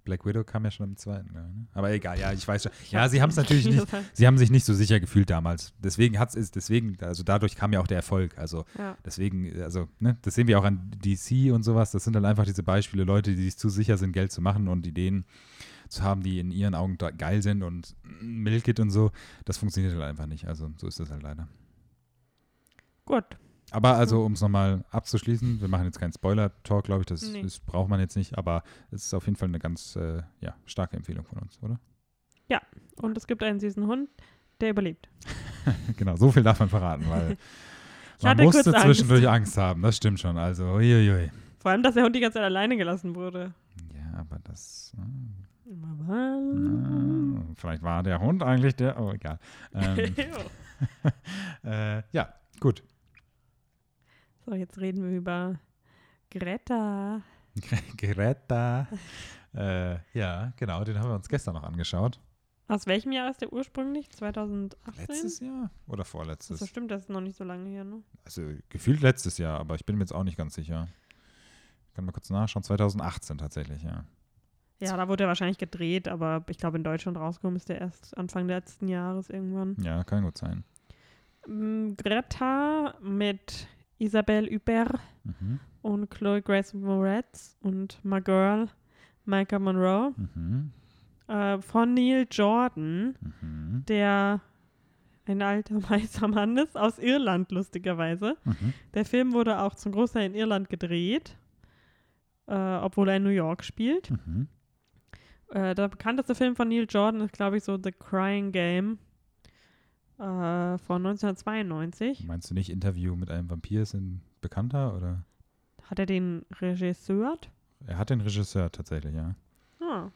Black Widow kam ja schon im zweiten. Ne? Aber egal, ja, ich weiß schon. Ja, sie haben es natürlich nicht, sie haben sich nicht so sicher gefühlt damals. Deswegen hat es, deswegen, also dadurch kam ja auch der Erfolg. Also Ja. deswegen, also, ne, das sehen wir auch an DC und sowas. Das sind dann einfach diese Beispiele, Leute, die sich zu sicher sind, Geld zu machen und Ideen zu haben, die in ihren Augen geil sind und Milk It und so. Das funktioniert halt einfach nicht. Also so ist das halt leider. Gut. Aber also, um es nochmal abzuschließen, wir machen jetzt keinen Spoiler-Talk, glaube ich, das, Nee. das braucht man jetzt nicht, aber es ist auf jeden Fall eine ganz äh, ja, starke Empfehlung von uns, oder? Und es gibt einen süßen Hund, der überlebt. genau, so viel darf man verraten, weil man musste Angst. zwischendurch Angst haben, das stimmt schon. Also, uiuiui. Vor allem, dass der Hund die ganze Zeit alleine gelassen wurde. Ja, aber das. äh, Mhm. äh, vielleicht war der Hund eigentlich der. Oh, egal. Ähm, äh, ja, gut. So, jetzt reden wir über Greta. Greta. äh, ja, genau, den haben wir uns gestern noch angeschaut. Aus welchem Jahr ist der ursprünglich? 2018? Letztes Jahr oder Das vorletztes? stimmt, das ist noch nicht so lange her, ne? Also gefühlt letztes Jahr, aber ich bin mir jetzt auch nicht ganz sicher. Ich kann mal kurz nachschauen. 2018 tatsächlich, ja. Ja, da wurde er wahrscheinlich gedreht, aber ich glaube, in Deutschland rausgekommen ist der erst Anfang letzten Jahres irgendwann. Ja, kann gut sein. Mm, Greta mit Isabelle Huppert Mhm. und Chloe Grace Moretz und My Girl, Micah Monroe Mhm. äh, von Neil Jordan, Mhm. der ein alter weißer Mann ist, aus Irland lustigerweise. Mhm. Der Film wurde auch zum Großteil in Irland gedreht, äh, obwohl er in New York spielt. Mhm. Äh, der bekannteste Film von Neil Jordan ist, glaube ich, so The Crying Game äh, von 1992. Meinst du nicht Interview mit einem Vampir ist ein Bekannter oder? Hat er den Regisseur? Er hat den Regisseur tatsächlich, ja. Ah.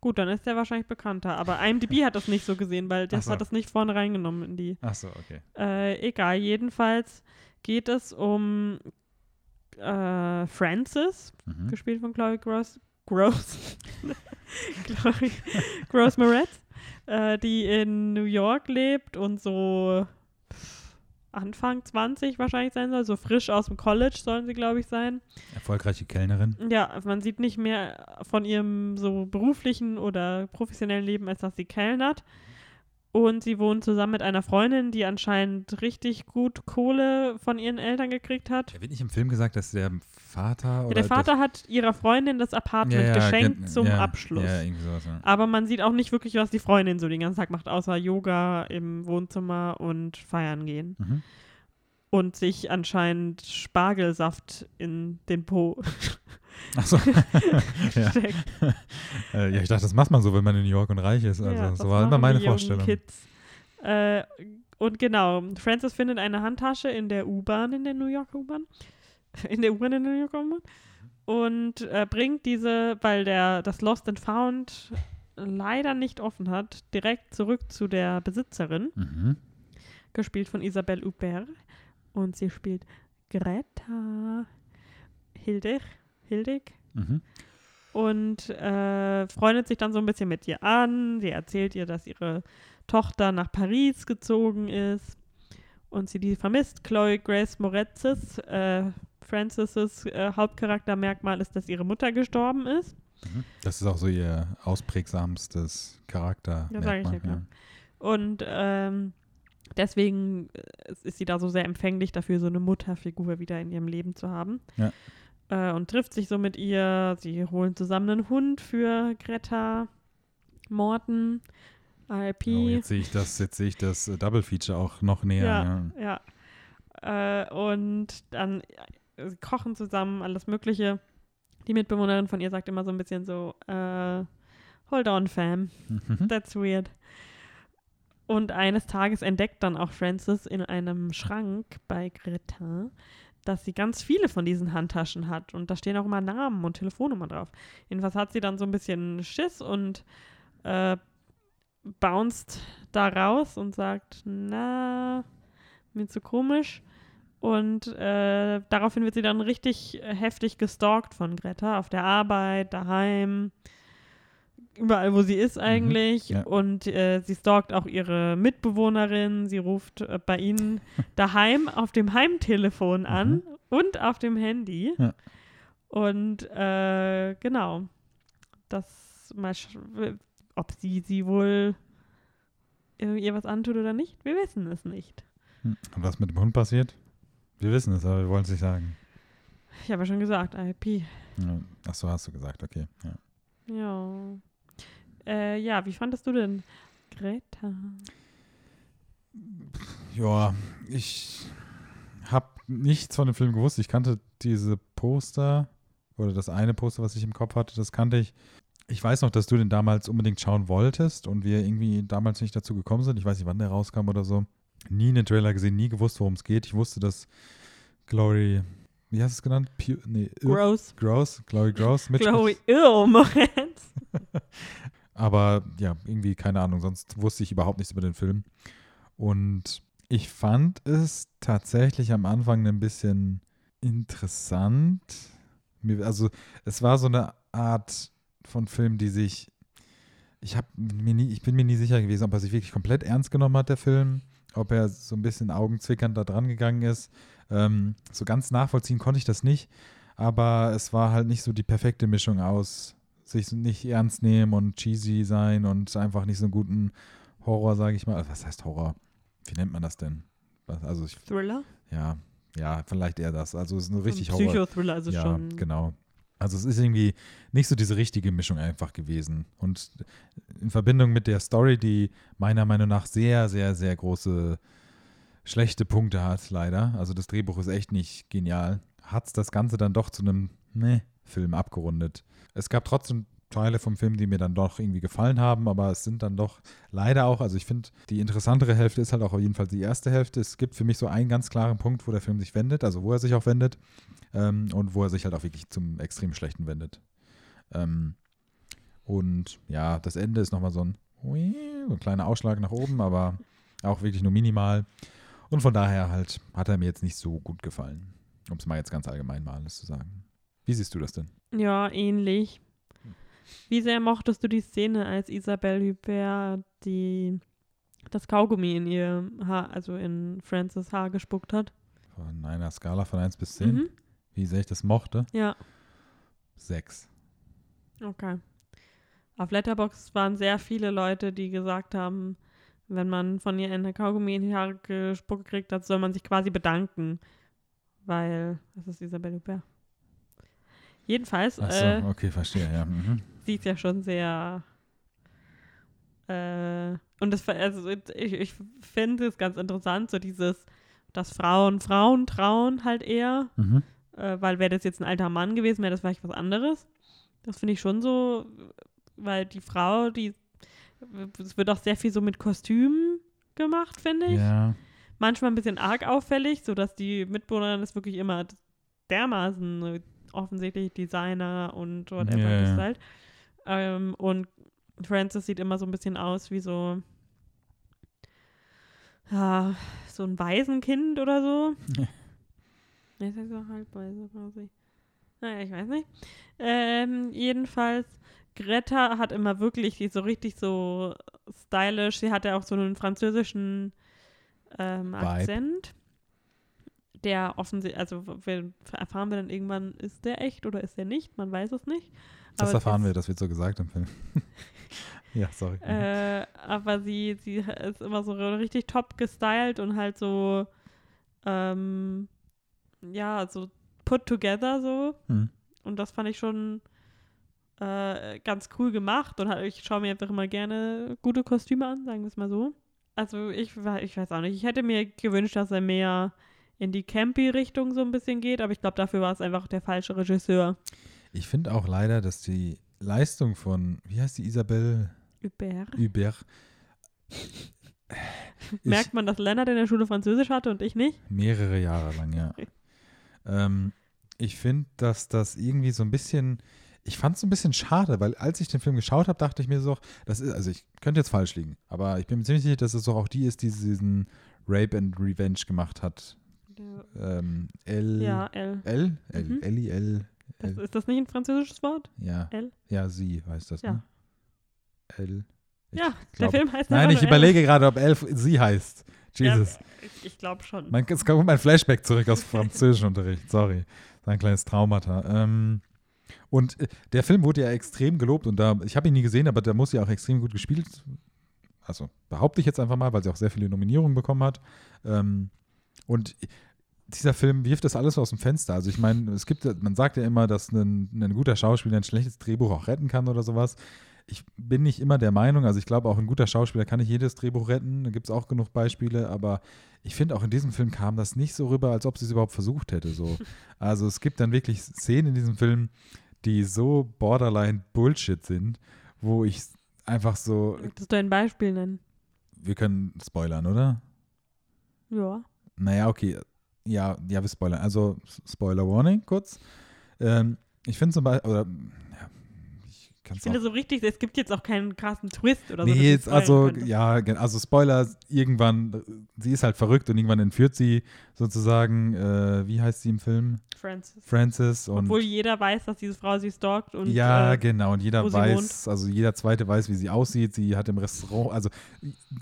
Gut, dann ist der wahrscheinlich bekannter. Aber IMDb hat das nicht so gesehen, weil das so. hat das nicht vorne reingenommen in die. Ach so, okay. Äh, egal, jedenfalls geht es um äh, Francis, Mhm. gespielt von Chloe Gross. Gross. Chloe Gross Moretz, äh, die in New York lebt und so Anfang 20 wahrscheinlich sein soll. So frisch aus dem College sollen sie, glaube ich, sein. Erfolgreiche Kellnerin. Ja, man sieht nicht mehr von ihrem so beruflichen oder professionellen Leben, als dass sie kellnert. Und sie wohnt zusammen mit einer Freundin, die anscheinend richtig gut Kohle von ihren Eltern gekriegt hat. Da wird nicht im Film gesagt, dass der Vater Ja, der Vater hat ihrer Freundin das Apartment geschenkt zum ja, Abschluss. Ja, irgendwie sowas. Ja. Aber man sieht auch nicht wirklich, was die Freundin so den ganzen Tag macht, außer Yoga im Wohnzimmer und feiern gehen. Mhm. Und sich anscheinend Spargelsaft in den Po Achso. ja. steckt. Äh, ja, ich dachte, das macht man so, wenn man in New York und reich ist. Also, Ja, so war immer meine Vorstellung. Äh, und genau, Francis findet eine Handtasche in der U-Bahn, in der New Yorker U-Bahn. In der U-Bahn in New Yorker U-Bahn. Und äh, bringt diese, weil der das Lost and Found leider nicht offen hat, direkt zurück zu der Besitzerin, Mhm. gespielt von Isabelle Huppert. Und sie spielt Greta Hildig. Hildig Mhm. und äh, freundet sich dann so ein bisschen mit ihr an. Sie erzählt ihr, dass ihre Tochter nach Paris gezogen ist und sie die vermisst. Chloe Grace Moretzes, äh, Francis' äh, Hauptcharaktermerkmal ist, dass ihre Mutter gestorben ist. Mhm. Das ist auch so ihr ausprägsamstes Charakter. Ja, sag ich ja, klar. Und ähm, deswegen äh, ist sie da so sehr empfänglich dafür, so eine Mutterfigur wieder in ihrem Leben zu haben. Ja. Äh, und trifft sich so mit ihr. Sie holen zusammen einen Hund für Greta Morton. RIP. Oh, jetzt sehe ich das, jetzt sehe ich das äh, Double Feature auch noch näher. ja, Ja. Äh, und dann äh, sie kochen zusammen, alles Mögliche. Die Mitbewohnerin von ihr sagt immer so ein bisschen so, äh, hold on, fam. Mhm. That's weird. Und eines Tages entdeckt dann auch Frances in einem Schrank bei Greta, dass sie ganz viele von diesen Handtaschen hat. Und da stehen auch immer Namen und Telefonnummern drauf. Jedenfalls hat sie dann so ein bisschen Schiss und äh, bounced da raus und sagt, na, mir zu komisch. Und äh, daraufhin wird sie dann richtig heftig gestalkt von Greta auf der Arbeit, daheim, überall, wo sie ist eigentlich. ja. Und äh, sie stalkt auch ihre Mitbewohnerin. Sie ruft äh, bei ihnen daheim auf dem Heimtelefon an und auf dem Handy. Ja. Und äh, genau, das mal, ob sie sie wohl ihr was antut oder nicht, wir wissen es nicht. Hm. Und was mit dem Hund passiert? Wir wissen es, aber wir wollen es nicht sagen. Ich habe ja schon gesagt, IP. Ja. Ach so, hast du gesagt, okay. Ja. Ja. Äh, ja, wie fandest du denn Greta? Ja, ich habe nichts von dem Film gewusst. Ich kannte diese Poster oder das eine Poster, was ich im Kopf hatte, das kannte ich. Ich weiß noch, dass du den damals unbedingt schauen wolltest und wir irgendwie damals nicht dazu gekommen sind. Ich weiß nicht, wann der rauskam oder so. Nie einen Trailer gesehen, nie gewusst, worum es geht. Ich wusste, dass Glory, wie hast du es genannt? Pu nee, Gross. Gross, Glory Gross mitspielt. Chloe Ew, Moritz. Aber ja, irgendwie keine Ahnung, sonst wusste ich überhaupt nichts über den Film. Und ich fand es tatsächlich am Anfang ein bisschen interessant. Also es war so eine Art von Film, die sich, ich habe mir nie, ich bin mir nie sicher gewesen, ob er sich wirklich komplett ernst genommen hat, der Film, ob er so ein bisschen augenzwickernd da dran gegangen ist. Ähm, so ganz nachvollziehen konnte ich das nicht, aber es war halt nicht so die perfekte Mischung aus sich nicht ernst nehmen und cheesy sein und einfach nicht so einen guten Horror, sage ich mal. Also, Was heißt Horror? Wie nennt man das denn? Also ich, Thriller? ja, ja, vielleicht eher das. Also es ist nur richtig Horror. Psychothriller, also ja, schon. genau. Also es ist irgendwie nicht so diese richtige Mischung einfach gewesen. Und in Verbindung mit der Story, die meiner Meinung nach sehr, sehr, sehr große schlechte Punkte hat, leider. Also das Drehbuch ist echt nicht genial. Hat es das Ganze dann doch zu einem ne Film abgerundet. Es gab trotzdem Teile vom Film, die mir dann doch irgendwie gefallen haben, aber es sind dann doch leider auch, also ich finde, die interessantere Hälfte ist halt auch auf jeden Fall die erste Hälfte. Es gibt für mich so einen ganz klaren Punkt, wo der Film sich wendet, also wo er sich auch wendet ähm, und wo er sich halt auch wirklich zum extrem Schlechten wendet. Ähm, und ja, das Ende ist nochmal so ein, so ein kleiner Ausschlag nach oben, aber auch wirklich nur minimal. Und von daher halt hat er mir jetzt nicht so gut gefallen, um es mal jetzt ganz allgemein mal alles zu sagen. Wie siehst du das denn? Ja, ähnlich. Wie sehr mochtest du die Szene, als Isabelle Huppert die, das Kaugummi in ihr Haar, also in Frances Haar gespuckt hat? Von einer Skala von 1 bis 10, Mhm. wie sehr ich das mochte? Ja, 6. okay. Auf Letterboxd waren sehr viele Leute, die gesagt haben, wenn man von ihr eine Kaugummi in die Haare gespuckt kriegt, dann soll man sich quasi bedanken. Weil, das ist Isabelle Huppert. Jedenfalls, Achso, äh, okay, verstehe, ja. Mhm. sie ist ja schon sehr. Äh, und das, also ich, ich finde es ganz interessant, so dieses, dass Frauen Frauen trauen halt eher, Mhm. äh, weil wäre das jetzt ein alter Mann gewesen, wäre das vielleicht was anderes. Das finde ich schon so, weil die Frau, die, es wird auch sehr viel so mit Kostümen gemacht, finde ich. Ja, Manchmal ein bisschen arg auffällig, sodass die Mitbewohnerin ist wirklich immer dermaßen offensichtlich Designer und whatever Ja, ja. gestylt. Ähm, und Frances sieht immer so ein bisschen aus wie so ja, so ein Waisenkind oder so. Ja. Ist ja so halbweise quasi. Naja, ich weiß nicht. Ähm, jedenfalls, Greta hat immer wirklich, die ist so richtig so stylisch. Sie hat ja auch so einen französischen ähm. Akzent. Der offensichtlich, also wir, erfahren wir dann irgendwann, ist der echt oder ist der nicht? Man weiß es nicht. das Aber erfahren sie wir, das wird so gesagt im Film. ja, sorry. Äh, aber sie, sie ist immer so richtig top gestylt und halt so, ähm, ja, so put together so. Mhm. Und das fand ich schon äh, ganz cool gemacht. Und halt, ich schaue mir einfach immer gerne gute Kostüme an, sagen wir es mal so. Also ich, ich weiß auch nicht. Ich hätte mir gewünscht, dass er mehr in die Campy-Richtung so ein bisschen geht, aber ich glaube, dafür war es einfach der falsche Regisseur. Ich finde auch leider, dass die Leistung von, wie heißt die Isabelle Hubert. Hubert? Merkt man, dass Lennart in der Schule Französisch hatte und ich nicht? Mehrere Jahre lang, ja. ähm, ich finde, dass das irgendwie so ein bisschen, ich fand es ein bisschen schade, weil als ich den Film geschaut habe, dachte ich mir so, das ist, also ich könnte jetzt falsch liegen, aber ich bin mir ziemlich sicher, dass es doch auch die ist, die diesen Rape and Revenge gemacht hat. Ähm, L. ja, L. L? L, Mhm. Ellie, L. L. ist das nicht ein französisches Wort? Ja. L? Ja, sie heißt das, Ja. ne? L. Ich ja, glaub- der Film heißt Nein, ich überlege gerade, ob L sie heißt. Jesus. Ja, ich glaube schon. Mein, es kommt mein Flashback zurück aus Französischunterricht. Sorry. Das ist ein kleines Traumata. Ähm, und äh, der Film wurde ja extrem gelobt und da, ich habe ihn nie gesehen, aber der muss ja auch extrem gut gespielt. Also behaupte ich jetzt einfach mal, weil sie auch sehr viele Nominierungen bekommen hat. Ähm, und dieser Film wirft das alles aus dem Fenster. Also ich meine, es gibt, man sagt ja immer, dass ein, ein guter Schauspieler ein schlechtes Drehbuch auch retten kann oder sowas. Ich bin nicht immer der Meinung, also ich glaube auch ein guter Schauspieler kann nicht jedes Drehbuch retten, da gibt es auch genug Beispiele, aber ich finde auch in diesem Film kam das nicht so rüber, als ob sie es überhaupt versucht hätte. So. Also es gibt dann wirklich Szenen in diesem Film, die so borderline Bullshit sind, wo ich einfach so, Möchtest du ein Beispiel nennen? wir können spoilern, oder? Ja. Naja, okay. Ja, ja, wir spoilern. Also, Spoiler Warning kurz. Ähm, ich finde zum Beispiel, oder, ich finde so richtig, es gibt jetzt auch keinen krassen Twist oder so. Nee, jetzt, spoilern also, könnte. ja, also Spoiler, irgendwann, sie ist halt verrückt und irgendwann entführt sie sozusagen, äh, wie heißt sie im Film? Francis. Francis und. Obwohl jeder weiß, dass diese Frau sie stalkt und ja, äh, genau. Und jeder sie weiß, also jeder Zweite weiß, wie sie aussieht. Sie hat im Restaurant, also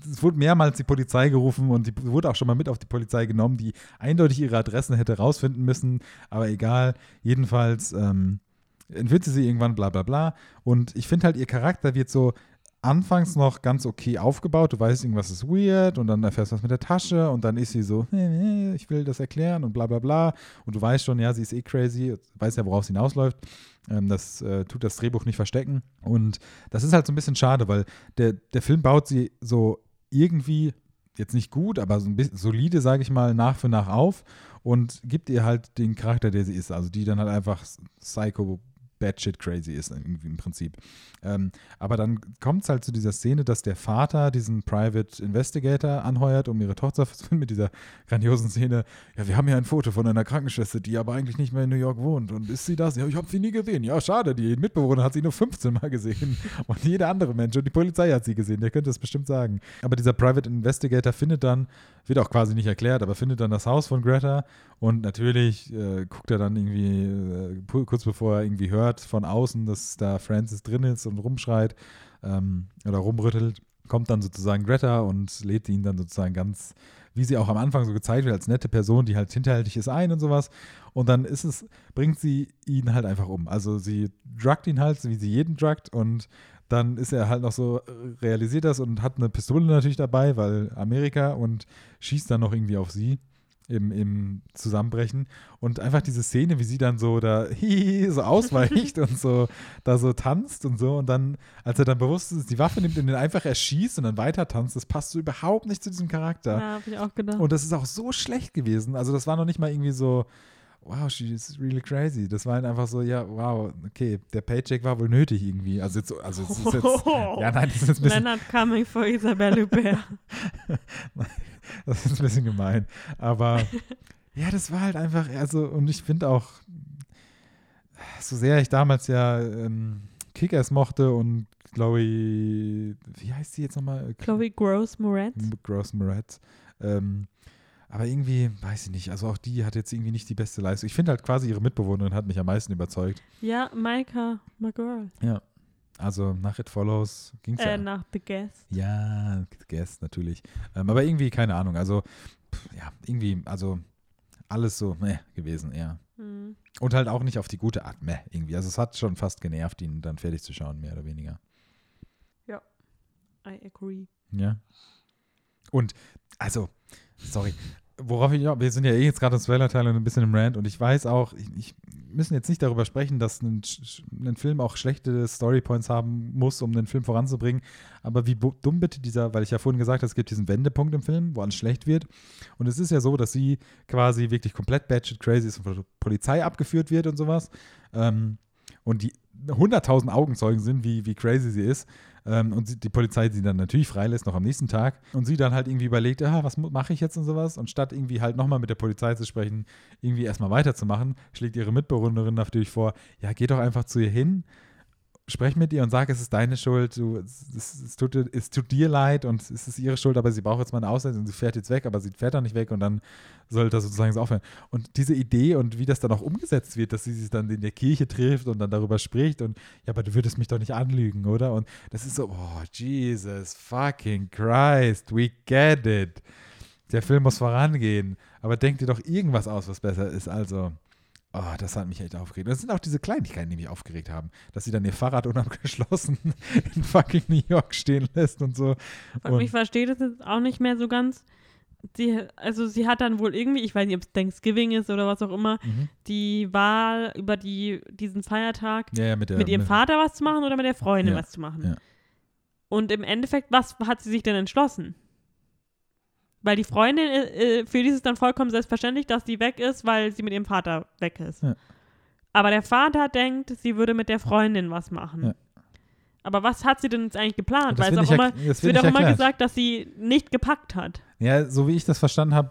es wurde mehrmals die Polizei gerufen und die wurde auch schon mal mit auf die Polizei genommen, die eindeutig ihre Adressen hätte rausfinden müssen. Aber egal, jedenfalls ähm, entwirrt sie irgendwann, bla bla bla. Und ich finde halt, ihr Charakter wird so anfangs noch ganz okay aufgebaut. Du weißt, irgendwas ist weird und dann erfährst du was mit der Tasche und dann ist sie so, ich will das erklären und bla bla bla. Und du weißt schon, ja, sie ist eh crazy, weiß ja, worauf es hinausläuft. Ähm, das äh, tut das Drehbuch nicht verstecken. Und das ist halt so ein bisschen schade, weil der, der Film baut sie so irgendwie jetzt nicht gut, aber so ein bisschen solide, sage ich mal, nach für nach auf und gibt ihr halt den Charakter, der sie ist. Also die dann halt einfach psycho batshit crazy ist irgendwie im Prinzip. Ähm, aber dann kommt es halt zu dieser Szene, dass der Vater diesen Private Investigator anheuert, um ihre Tochter zu finden, mit dieser grandiosen Szene. Ja, wir haben hier ein Foto von einer Krankenschwester, die aber eigentlich nicht mehr in New York wohnt. Und ist sie das? Ja, ich habe sie nie gesehen. Ja, schade, die Mitbewohner hat sie nur 15 Mal gesehen. Und jeder andere Mensch und die Polizei hat sie gesehen. Der könnte es bestimmt sagen. Aber dieser Private Investigator findet dann, wird auch quasi nicht erklärt, aber findet dann das Haus von Greta und natürlich äh, guckt er dann irgendwie, äh, kurz bevor er irgendwie hört von außen, dass da Francis drin ist und rumschreit ähm, oder rumrüttelt, kommt dann sozusagen Greta und lädt ihn dann sozusagen ganz, wie sie auch am Anfang so gezeigt wird, als nette Person, die halt hinterhältig ist, ein und sowas. Und dann ist es, bringt sie ihn halt einfach um. Also sie druckt ihn halt, wie sie jeden druckt und dann ist er halt noch so, äh, realisiert das und hat eine Pistole natürlich dabei, weil Amerika und schießt dann noch irgendwie auf sie im, im Zusammenbrechen. Und einfach diese Szene, wie sie dann so da hihi, so ausweicht und so da so tanzt und so. Und dann, als er dann bewusst ist, die Waffe nimmt und den einfach erschießt und dann weiter tanzt, das passt so überhaupt nicht zu diesem Charakter. Ja, habe ich auch gedacht. Und das ist auch so schlecht gewesen. Also das war noch nicht mal irgendwie so, wow, she is really crazy. Das war halt einfach so, ja, wow, okay, der Paycheck war wohl nötig irgendwie. Also jetzt, also es ist jetzt, ja, nein, das ist ein bisschen, Leonard coming for Isabelle Huppert. das ist ein bisschen gemein. Aber ja, das war halt einfach, also, und ich finde auch, so sehr ich damals ja ähm, Kickers mochte und Chloe, wie heißt sie jetzt nochmal? Chloe Gross Moretz. Gross Moretz. Ähm, aber irgendwie, weiß ich nicht, also auch die hat jetzt irgendwie nicht die beste Leistung. Ich finde halt quasi ihre Mitbewohnerin hat mich am meisten überzeugt. Ja, Maika McGirl. Ja. Also nach It Follows ging es Äh, ja. nach The Guest. Ja, Guest natürlich. Ähm, aber irgendwie, keine Ahnung, also pff, ja, irgendwie, also alles so meh gewesen, eher. Hm. Und halt auch nicht auf die gute Art, meh, irgendwie. Also es hat schon fast genervt, ihn dann fertig zu schauen, mehr oder weniger. I agree. Ja. Und, also, sorry, worauf ich, ja, wir sind ja eh jetzt gerade im Spoiler-Teil und ein bisschen im Rant und ich weiß auch, ich, ich müssen jetzt nicht darüber sprechen, dass ein, ein Film auch schlechte Storypoints haben muss, um den Film voranzubringen. Aber wie dumm bitte dieser, weil ich ja vorhin gesagt habe, es gibt diesen Wendepunkt im Film, wo alles schlecht wird. Und es ist ja so, dass sie quasi wirklich komplett batshit crazy ist und von der Polizei abgeführt wird und sowas. Ähm, und die 100.000 Augenzeugen sind, wie, wie crazy sie ist. Ähm, und sie, die Polizei sie dann natürlich freilässt, noch am nächsten Tag. Und sie dann halt irgendwie überlegt, ah, was mache ich jetzt und sowas. Und statt irgendwie halt nochmal mit der Polizei zu sprechen, irgendwie erstmal weiterzumachen, schlägt ihre Mitbewohnerin natürlich vor, ja, geh doch einfach zu ihr hin sprech mit ihr und sag, es ist deine Schuld, du, es, es, es, tut, es tut dir leid und es ist ihre Schuld, aber sie braucht jetzt mal eine Auszeit und sie fährt jetzt weg, aber sie fährt dann nicht weg und dann soll das sozusagen so aufhören. Und diese Idee und wie das dann auch umgesetzt wird, dass sie sich dann in der Kirche trifft und dann darüber spricht und ja, aber du würdest mich doch nicht anlügen, oder? Und das ist so, oh, Jesus fucking Christ, we get it. Der Film muss vorangehen, aber denk dir doch irgendwas aus, was besser ist. Also, Oh, das hat mich echt aufgeregt. Und das sind auch diese Kleinigkeiten, die mich aufgeregt haben. Dass sie dann ihr Fahrrad unabgeschlossen in fucking New York stehen lässt und so. Und ich verstehe das jetzt auch nicht mehr so ganz. Sie, also sie hat dann wohl irgendwie, ich weiß nicht, ob es Thanksgiving ist oder was auch immer, Mhm. die Wahl über die, diesen Feiertag Ja, ja, mit, der, mit ihrem Vater was zu machen oder mit der Freundin Ja, was zu machen. Und im Endeffekt, was hat sie sich denn entschlossen? Weil die Freundin, äh, äh, für die ist es dann vollkommen selbstverständlich, dass sie weg ist, weil sie mit ihrem Vater weg ist. Ja. Aber der Vater denkt, sie würde mit der Freundin was machen. Ja. Aber was hat sie denn jetzt eigentlich geplant? Weil es wird auch immer, es wird auch immer gesagt, dass sie nicht gepackt hat. Ja, so wie ich das verstanden habe,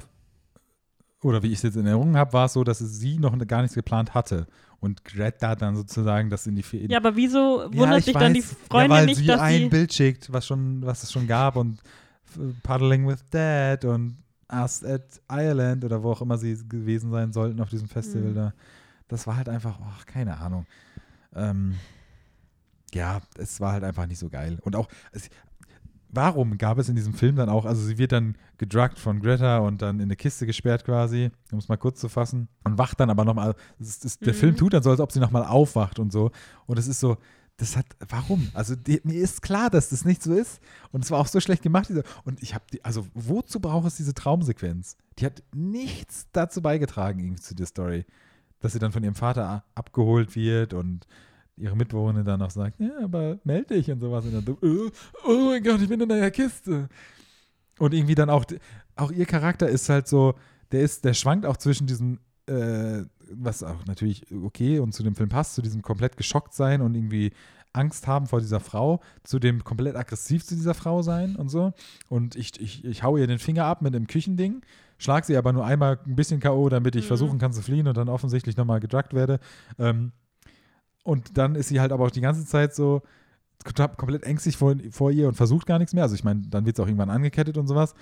oder wie ich es jetzt in Erinnerung habe, war es so, dass sie noch gar nichts geplant hatte. Und Greta dann sozusagen das in die in Ja, aber wieso Ja, wundert ich sich dann die weiß. Freundin ja, weil nicht, sie dass ein sie. Bild schickt, was schon, was es schon gab und Paddling with Dad und Us at Ireland oder wo auch immer sie gewesen sein sollten auf diesem Festival Mhm. da. Das war halt einfach, ach, keine Ahnung. Ähm, ja, es war halt einfach nicht so geil. Und auch, es, warum gab es in diesem Film dann auch, also sie wird dann gedruckt von Greta und dann in eine Kiste gesperrt quasi, um es mal kurz zu fassen, und wacht dann aber nochmal, der Mhm. Film tut dann so, als ob sie nochmal aufwacht und so. Und es ist so, das hat, warum? Also die, mir ist klar, dass das nicht so ist. Und es war auch so schlecht gemacht. Diese, und ich habe die, also wozu braucht es diese Traumsequenz? Die hat nichts dazu beigetragen, irgendwie zu der Story. Dass sie dann von ihrem Vater abgeholt wird und ihre Mitbewohnerin dann noch sagt, ja, aber melde dich und sowas. Und dann so, äh, oh mein Gott, ich bin in einer Kiste. Und irgendwie dann auch, auch ihr Charakter ist halt so, der ist, der schwankt auch zwischen diesem, äh, was auch natürlich okay und zu dem Film passt, zu diesem komplett geschockt sein und irgendwie Angst haben vor dieser Frau, zu dem komplett aggressiv zu dieser Frau sein und so. Und ich, ich, ich hau ihr den Finger ab mit dem Küchending, schlag sie aber nur einmal ein bisschen K.O., damit ich Mhm. versuchen kann zu fliehen und dann offensichtlich nochmal gedruckt werde. Ähm, und dann ist sie halt aber auch die ganze Zeit so kom- komplett ängstlich vor, vor ihr und versucht gar nichts mehr. Also ich meine, dann wird es auch irgendwann angekettet und sowas.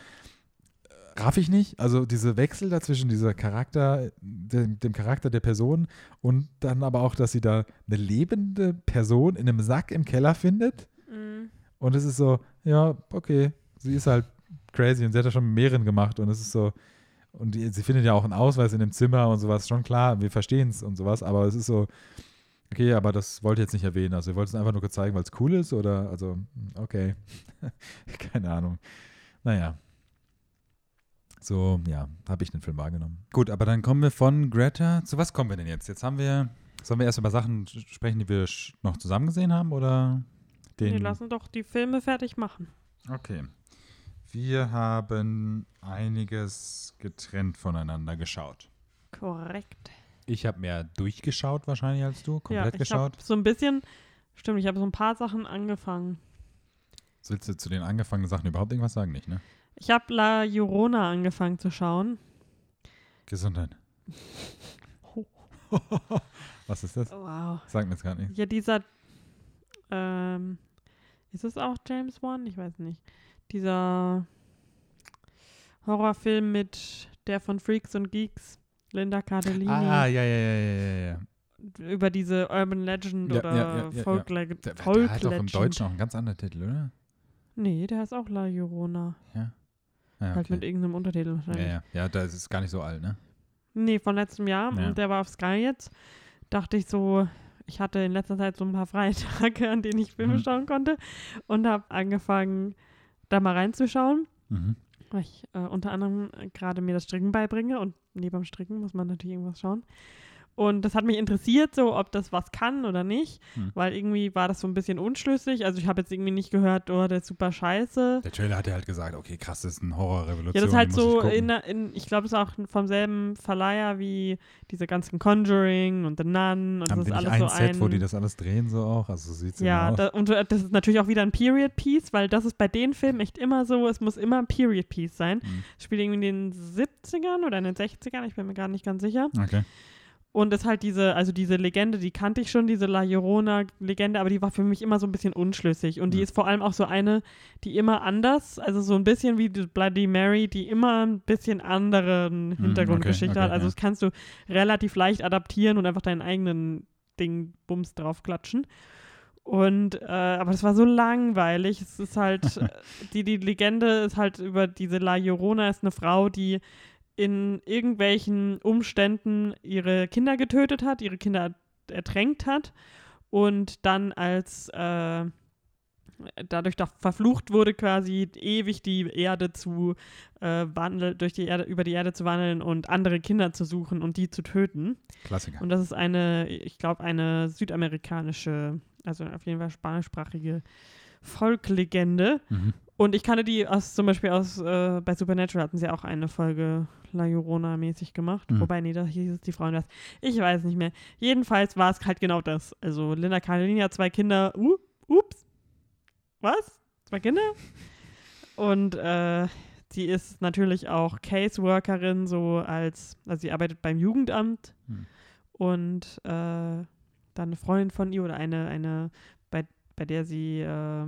Raff ich nicht. Also diese Wechsel dazwischen, dieser Charakter, dem, dem Charakter der Person und dann aber auch, dass sie da eine lebende Person in einem Sack im Keller findet. Mhm. Und es ist so, ja, okay, sie ist halt crazy und sie hat das schon mit mehreren gemacht und es ist so, und die, sie findet ja auch einen Ausweis in dem Zimmer und sowas, schon klar, wir verstehen es und sowas, aber es ist so, okay, aber das wollte ich jetzt nicht erwähnen, also ihr wollt es einfach nur zeigen, weil es cool ist oder, also, okay, keine Ahnung, naja. So, ja, habe ich den Film wahrgenommen. Gut, aber dann kommen wir von Greta, zu was kommen wir denn jetzt? Jetzt haben wir, sollen wir erst über Sachen sprechen, die wir noch zusammen gesehen haben oder den? Wir lassen doch die Filme fertig machen. Okay. Wir haben einiges getrennt voneinander geschaut. Korrekt. Ich habe mehr durchgeschaut wahrscheinlich als du, komplett ja, ich geschaut. habe so ein bisschen, stimmt, ich habe so ein paar Sachen angefangen. Willst du zu den angefangenen Sachen überhaupt irgendwas sagen? Nicht, ne? Ich habe La Llorona angefangen zu schauen. Gesundheit. Was ist das? Wow. Sag mir jetzt gerade nicht. Ja, dieser, ähm, ist es auch James Wan? Ich weiß nicht. Dieser Horrorfilm mit der von Freaks und Geeks, Linda Cardellini, Ah, ja, ja, ja, ja, ja, ja. über diese Urban Legend Ja, oder ja, ja, ja, Folk, Le Der, der Folk hat doch im. Deutschen auch einen ganz anderen Titel, oder? Nee, der heißt auch La Llorona. Ja. Ja, Halt mit irgendeinem Untertitel ja, wahrscheinlich. ja. ja, das ist gar nicht so alt, ne? Nee, von letztem Jahr. Ja. Und der war auf Sky jetzt. Dachte ich so, ich hatte in letzter Zeit so ein paar Freitage, an denen ich Filme Mhm. schauen konnte. Und habe angefangen, da mal reinzuschauen. Mhm. Weil ich äh, unter anderem gerade mir das Stricken beibringe. Und neben dem Stricken muss man natürlich irgendwas schauen. Und das hat mich interessiert, so ob das was kann oder nicht. Hm. Weil irgendwie war das so ein bisschen unschlüssig. Also ich habe jetzt irgendwie nicht gehört, oh, der ist super scheiße. Der Trailer hat ja halt gesagt, okay, krass, das ist eine Horrorrevolution. Ja, das ist halt ich so gucken. in, in ich glaube, es ist auch vom selben Verleiher wie diese ganzen Conjuring und The Nun und Haben das ist alles ein so Set, ein wo die das alles drehen, so auch? Also so sieht es ja, aus. da, und äh, das ist natürlich auch wieder ein Period Piece, weil das ist bei den Filmen echt immer so, es muss immer ein Period Piece sein. Es spielt irgendwie in den 70ern oder in den 60ern, ich bin mir gar nicht ganz sicher. Okay. Und ist halt diese, also diese Legende, die kannte ich schon, diese La Llorona-Legende, aber die war für mich immer so ein bisschen unschlüssig. Und die Mhm. ist vor allem auch so eine, die immer anders, also so ein bisschen wie die Bloody Mary, die immer ein bisschen anderen Hintergrundgeschichte okay, hat. Also ja. das kannst du relativ leicht adaptieren und einfach deinen eigenen Ding, Bums draufklatschen. Und, äh, aber das war so langweilig. Es ist halt, die, die Legende ist halt über diese La Llorona, ist eine Frau, die in irgendwelchen Umständen ihre Kinder getötet hat, ihre Kinder ertränkt hat und dann als äh, dadurch doch verflucht wurde, quasi ewig die Erde zu äh, wandeln, durch die Erde, über die Erde zu wandeln und andere Kinder zu suchen und die zu töten. Klassiker. Und das ist eine, ich glaube, eine südamerikanische, also auf jeden Fall spanischsprachige Volklegende. Mhm. Und ich kannte die aus, zum Beispiel aus, äh, bei Supernatural hatten sie auch eine Folge La Llorona-mäßig gemacht. Mhm. Wobei, nee, da hieß es die Frauen das. Ich weiß nicht mehr. Jedenfalls war es halt genau das. Also Linda Cardellini hat zwei Kinder. Uh, ups. Was? Zwei Kinder? Und äh, sie ist natürlich auch Caseworkerin, so als, also sie arbeitet beim Jugendamt Mhm. und äh, dann eine Freundin von ihr oder eine, eine bei, bei der sie, äh,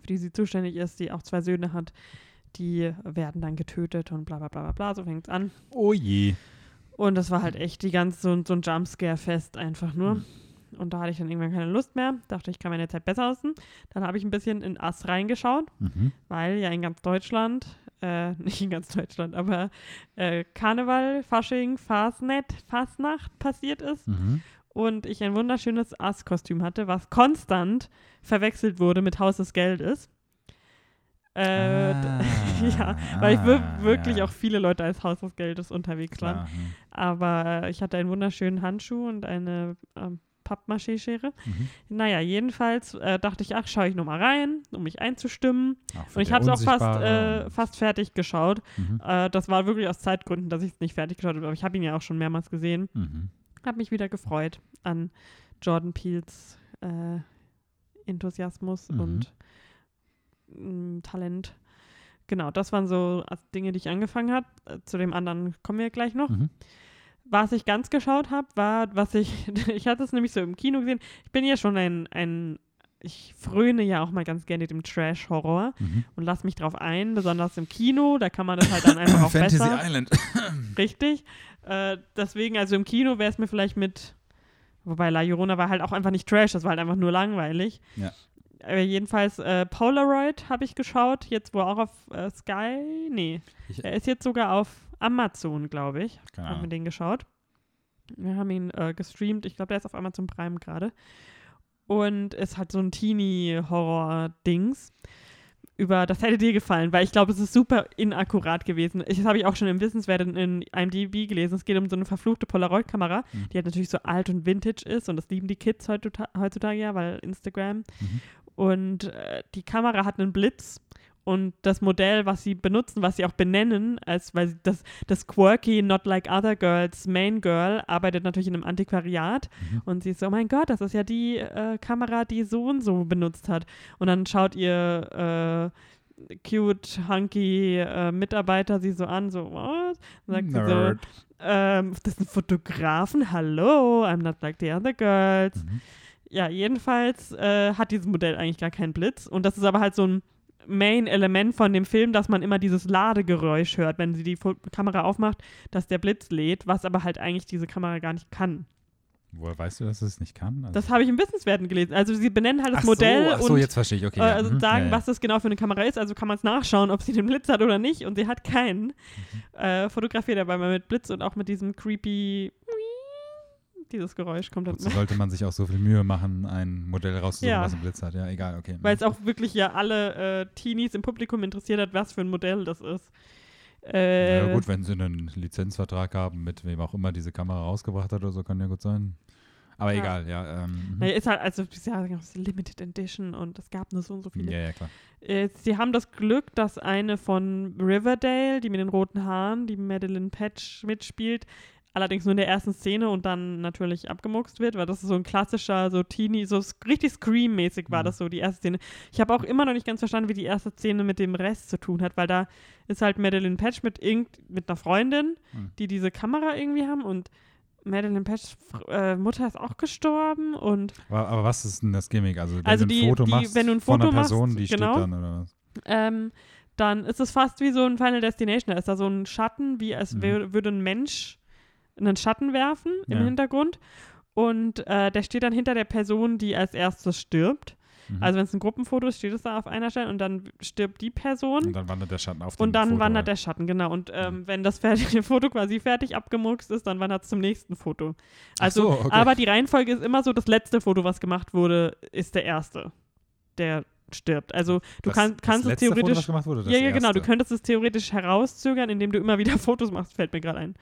für die sie zuständig ist, die auch zwei Söhne hat, die werden dann getötet und bla bla bla bla bla, so fängt es an. Oh je. Und das war halt echt die ganze, so, ein- so ein Jumpscare-Fest einfach nur. Und da hatte ich dann irgendwann keine Lust mehr. Dachte, ich kann meine Zeit besser nutzen. Dann habe ich ein bisschen in Ass reingeschaut, Mhm. weil ja in ganz Deutschland, äh, nicht in ganz Deutschland, aber äh, Karneval, Fasching, Fasnet, Fasnacht passiert ist. Mhm. Und ich ein wunderschönes Ass-Kostüm hatte, was konstant verwechselt wurde mit Haus des Geldes. Äh, d- ja, weil ich wir ah, wirklich ja. auch viele Leute als Haus des Geldes unterwegs waren. Klar. hm. Aber ich hatte einen wunderschönen Handschuh und eine ähm, Pappmaché-Schere. Mhm. Naja, jedenfalls äh, dachte ich, ach, schaue ich nochmal rein, um mich einzustimmen. Und ich habe es auch fast, äh, fast fertig geschaut. Mhm. Äh, das war wirklich aus Zeitgründen, dass ich es nicht fertig geschaut habe. Aber ich habe ihn ja auch schon mehrmals gesehen. Mhm. Habe mich wieder gefreut an Jordan Peels äh, Enthusiasmus Mhm. und mh, Talent. Genau, das waren so Dinge, die ich angefangen habe. Äh, zu dem anderen kommen wir gleich noch. Mhm. Was ich ganz geschaut habe, war, was ich, ich hatte es nämlich so im Kino gesehen. Ich bin ja schon ein, ein ich fröne ja auch mal ganz gerne dem Trash-Horror Mhm. und lasse mich drauf ein, besonders im Kino. Da kann man das halt dann einfach auch Fantasy besser. Island. Richtig. Äh, deswegen, also im Kino wäre es mir vielleicht mit, wobei La Llorona war halt auch einfach nicht Trash, das war halt einfach nur langweilig. Ja. Aber jedenfalls äh, Polaroid habe ich geschaut, jetzt wo auch auf äh, Sky, nee, Ich- er ist jetzt sogar auf Amazon, glaube ich, Keine haben wir den geschaut. Wir haben ihn äh, gestreamt, ich glaube, der ist auf Amazon Prime gerade. Und ist halt so ein Teenie-Horror-Dings. Über, das hätte dir gefallen, weil ich glaube, es ist super inakkurat gewesen. Ich, das habe ich auch schon im Wissenswerten in IMDb gelesen. Es geht um so eine verfluchte Polaroid-Kamera, Mhm. die halt natürlich so alt und vintage ist und das lieben die Kids heutzutage, heutzutage ja, weil Instagram. Mhm. Und äh, die Kamera hat einen Blitz und das Modell, was sie benutzen, was sie auch benennen, als weil das, das quirky Not Like Other Girls Main Girl arbeitet natürlich in einem Antiquariat Mhm. und sie ist so, oh mein Gott, das ist ja die äh, Kamera, die so und so benutzt hat. Und dann schaut ihr äh, cute, hunky äh, Mitarbeiter sie so an, so, what? Und sagt sie so, Nerd. ähm, das sind Fotografen, hallo, I'm not like the other girls. Mhm. Ja, jedenfalls äh, hat dieses Modell eigentlich gar keinen Blitz. Und das ist aber halt so ein Main-Element von dem Film, dass man immer dieses Ladegeräusch hört, wenn sie die Fo Kamera aufmacht, dass der Blitz lädt, was aber halt eigentlich diese Kamera gar nicht kann. Woher weißt du, dass es nicht kann? Also- Das habe ich im Wissenswerten gelesen. Also sie benennen halt das ach Modell so, ach so, und jetzt verstehe ich. Okay, äh, ja. also mhm. sagen, ja, ja. was das genau für eine Kamera ist. Also kann man es nachschauen, ob sie den Blitz hat oder nicht. Und sie hat keinen. Mhm. Äh, fotografiert dabei mal mit Blitz und auch mit diesem creepy dieses Geräusch kommt dann Wozu sollte man sich auch so viel Mühe machen, ein Modell rauszusuchen, Ja. was einen Blitz hat? Ja, egal, okay. Weil es auch wirklich ja alle äh, Teenies im Publikum interessiert hat, was für ein Modell das ist. Äh, ja, gut, wenn sie einen Lizenzvertrag haben, mit wem auch immer diese Kamera rausgebracht hat oder so, kann ja gut sein. Aber Ja. egal, ja. Ähm, mhm. naja, ist halt, also sie auch, es ist Limited Edition und es gab nur so und so viele. ja, ja, klar. Äh, sie haben das Glück, dass eine von Riverdale, die mit den roten Haaren, die Madeline Patch mitspielt, allerdings nur in der ersten Szene und dann natürlich abgemuckst wird, weil das ist so ein klassischer, so Teenie, so richtig Scream-mäßig war Mhm. das so, die erste Szene. Ich habe auch immer noch nicht ganz verstanden, wie die erste Szene mit dem Rest zu tun hat, weil da ist halt Madeline Patch mit, irgend, mit einer Freundin, Mhm. die diese Kamera irgendwie haben und Madeleine Petsch äh, Mutter ist auch gestorben und Aber, aber was ist denn das Gimmick? Also, wenn Also du ein die- Foto die- machst wenn du ein von einer Foto machst, Person, die genau. stirbt dann oder was? ähm, dann ist es fast wie so ein Final Destination. Da ist da so ein Schatten, wie als Mhm. würde ein Mensch einen Schatten werfen im Ja. Hintergrund. Und äh, der steht dann hinter der Person, die als erstes stirbt. Mhm. Also wenn es ein Gruppenfoto ist, steht es da auf einer Stelle und dann stirbt die Person. und dann wandert der Schatten auf dem Und dann Foto wandert halt. der Schatten, genau. Und ähm, Mhm. wenn das fertige Foto quasi fertig abgemurkst ist, dann wandert es zum nächsten Foto. Also, so, okay. aber die Reihenfolge ist immer so, das letzte Foto, was gemacht wurde, ist der erste, der stirbt. Also du das, kann, das kannst es letzte Foto, theoretisch. was gemacht wurde, das ja, ja, genau. Du erste. könntest es theoretisch herauszögern, indem du immer wieder Fotos machst, fällt mir gerade ein.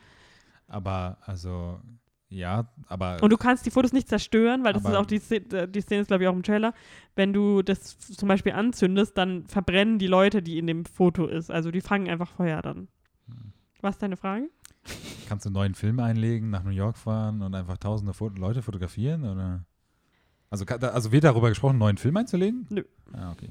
Aber, also, ja, aber Und du kannst die Fotos nicht zerstören, weil das ist auch die, Szene- die Szene ist, glaube ich, auch im Trailer. Wenn du das zum Beispiel anzündest, dann verbrennen die Leute, die in dem Foto ist. Also die fangen einfach Feuer dann. Hm. Was ist deine Frage? kannst du einen neuen Film einlegen, nach New York fahren und einfach tausende Leute fotografieren? Oder? Also, also wird darüber gesprochen, einen neuen Film einzulegen? Nö. Ah, okay.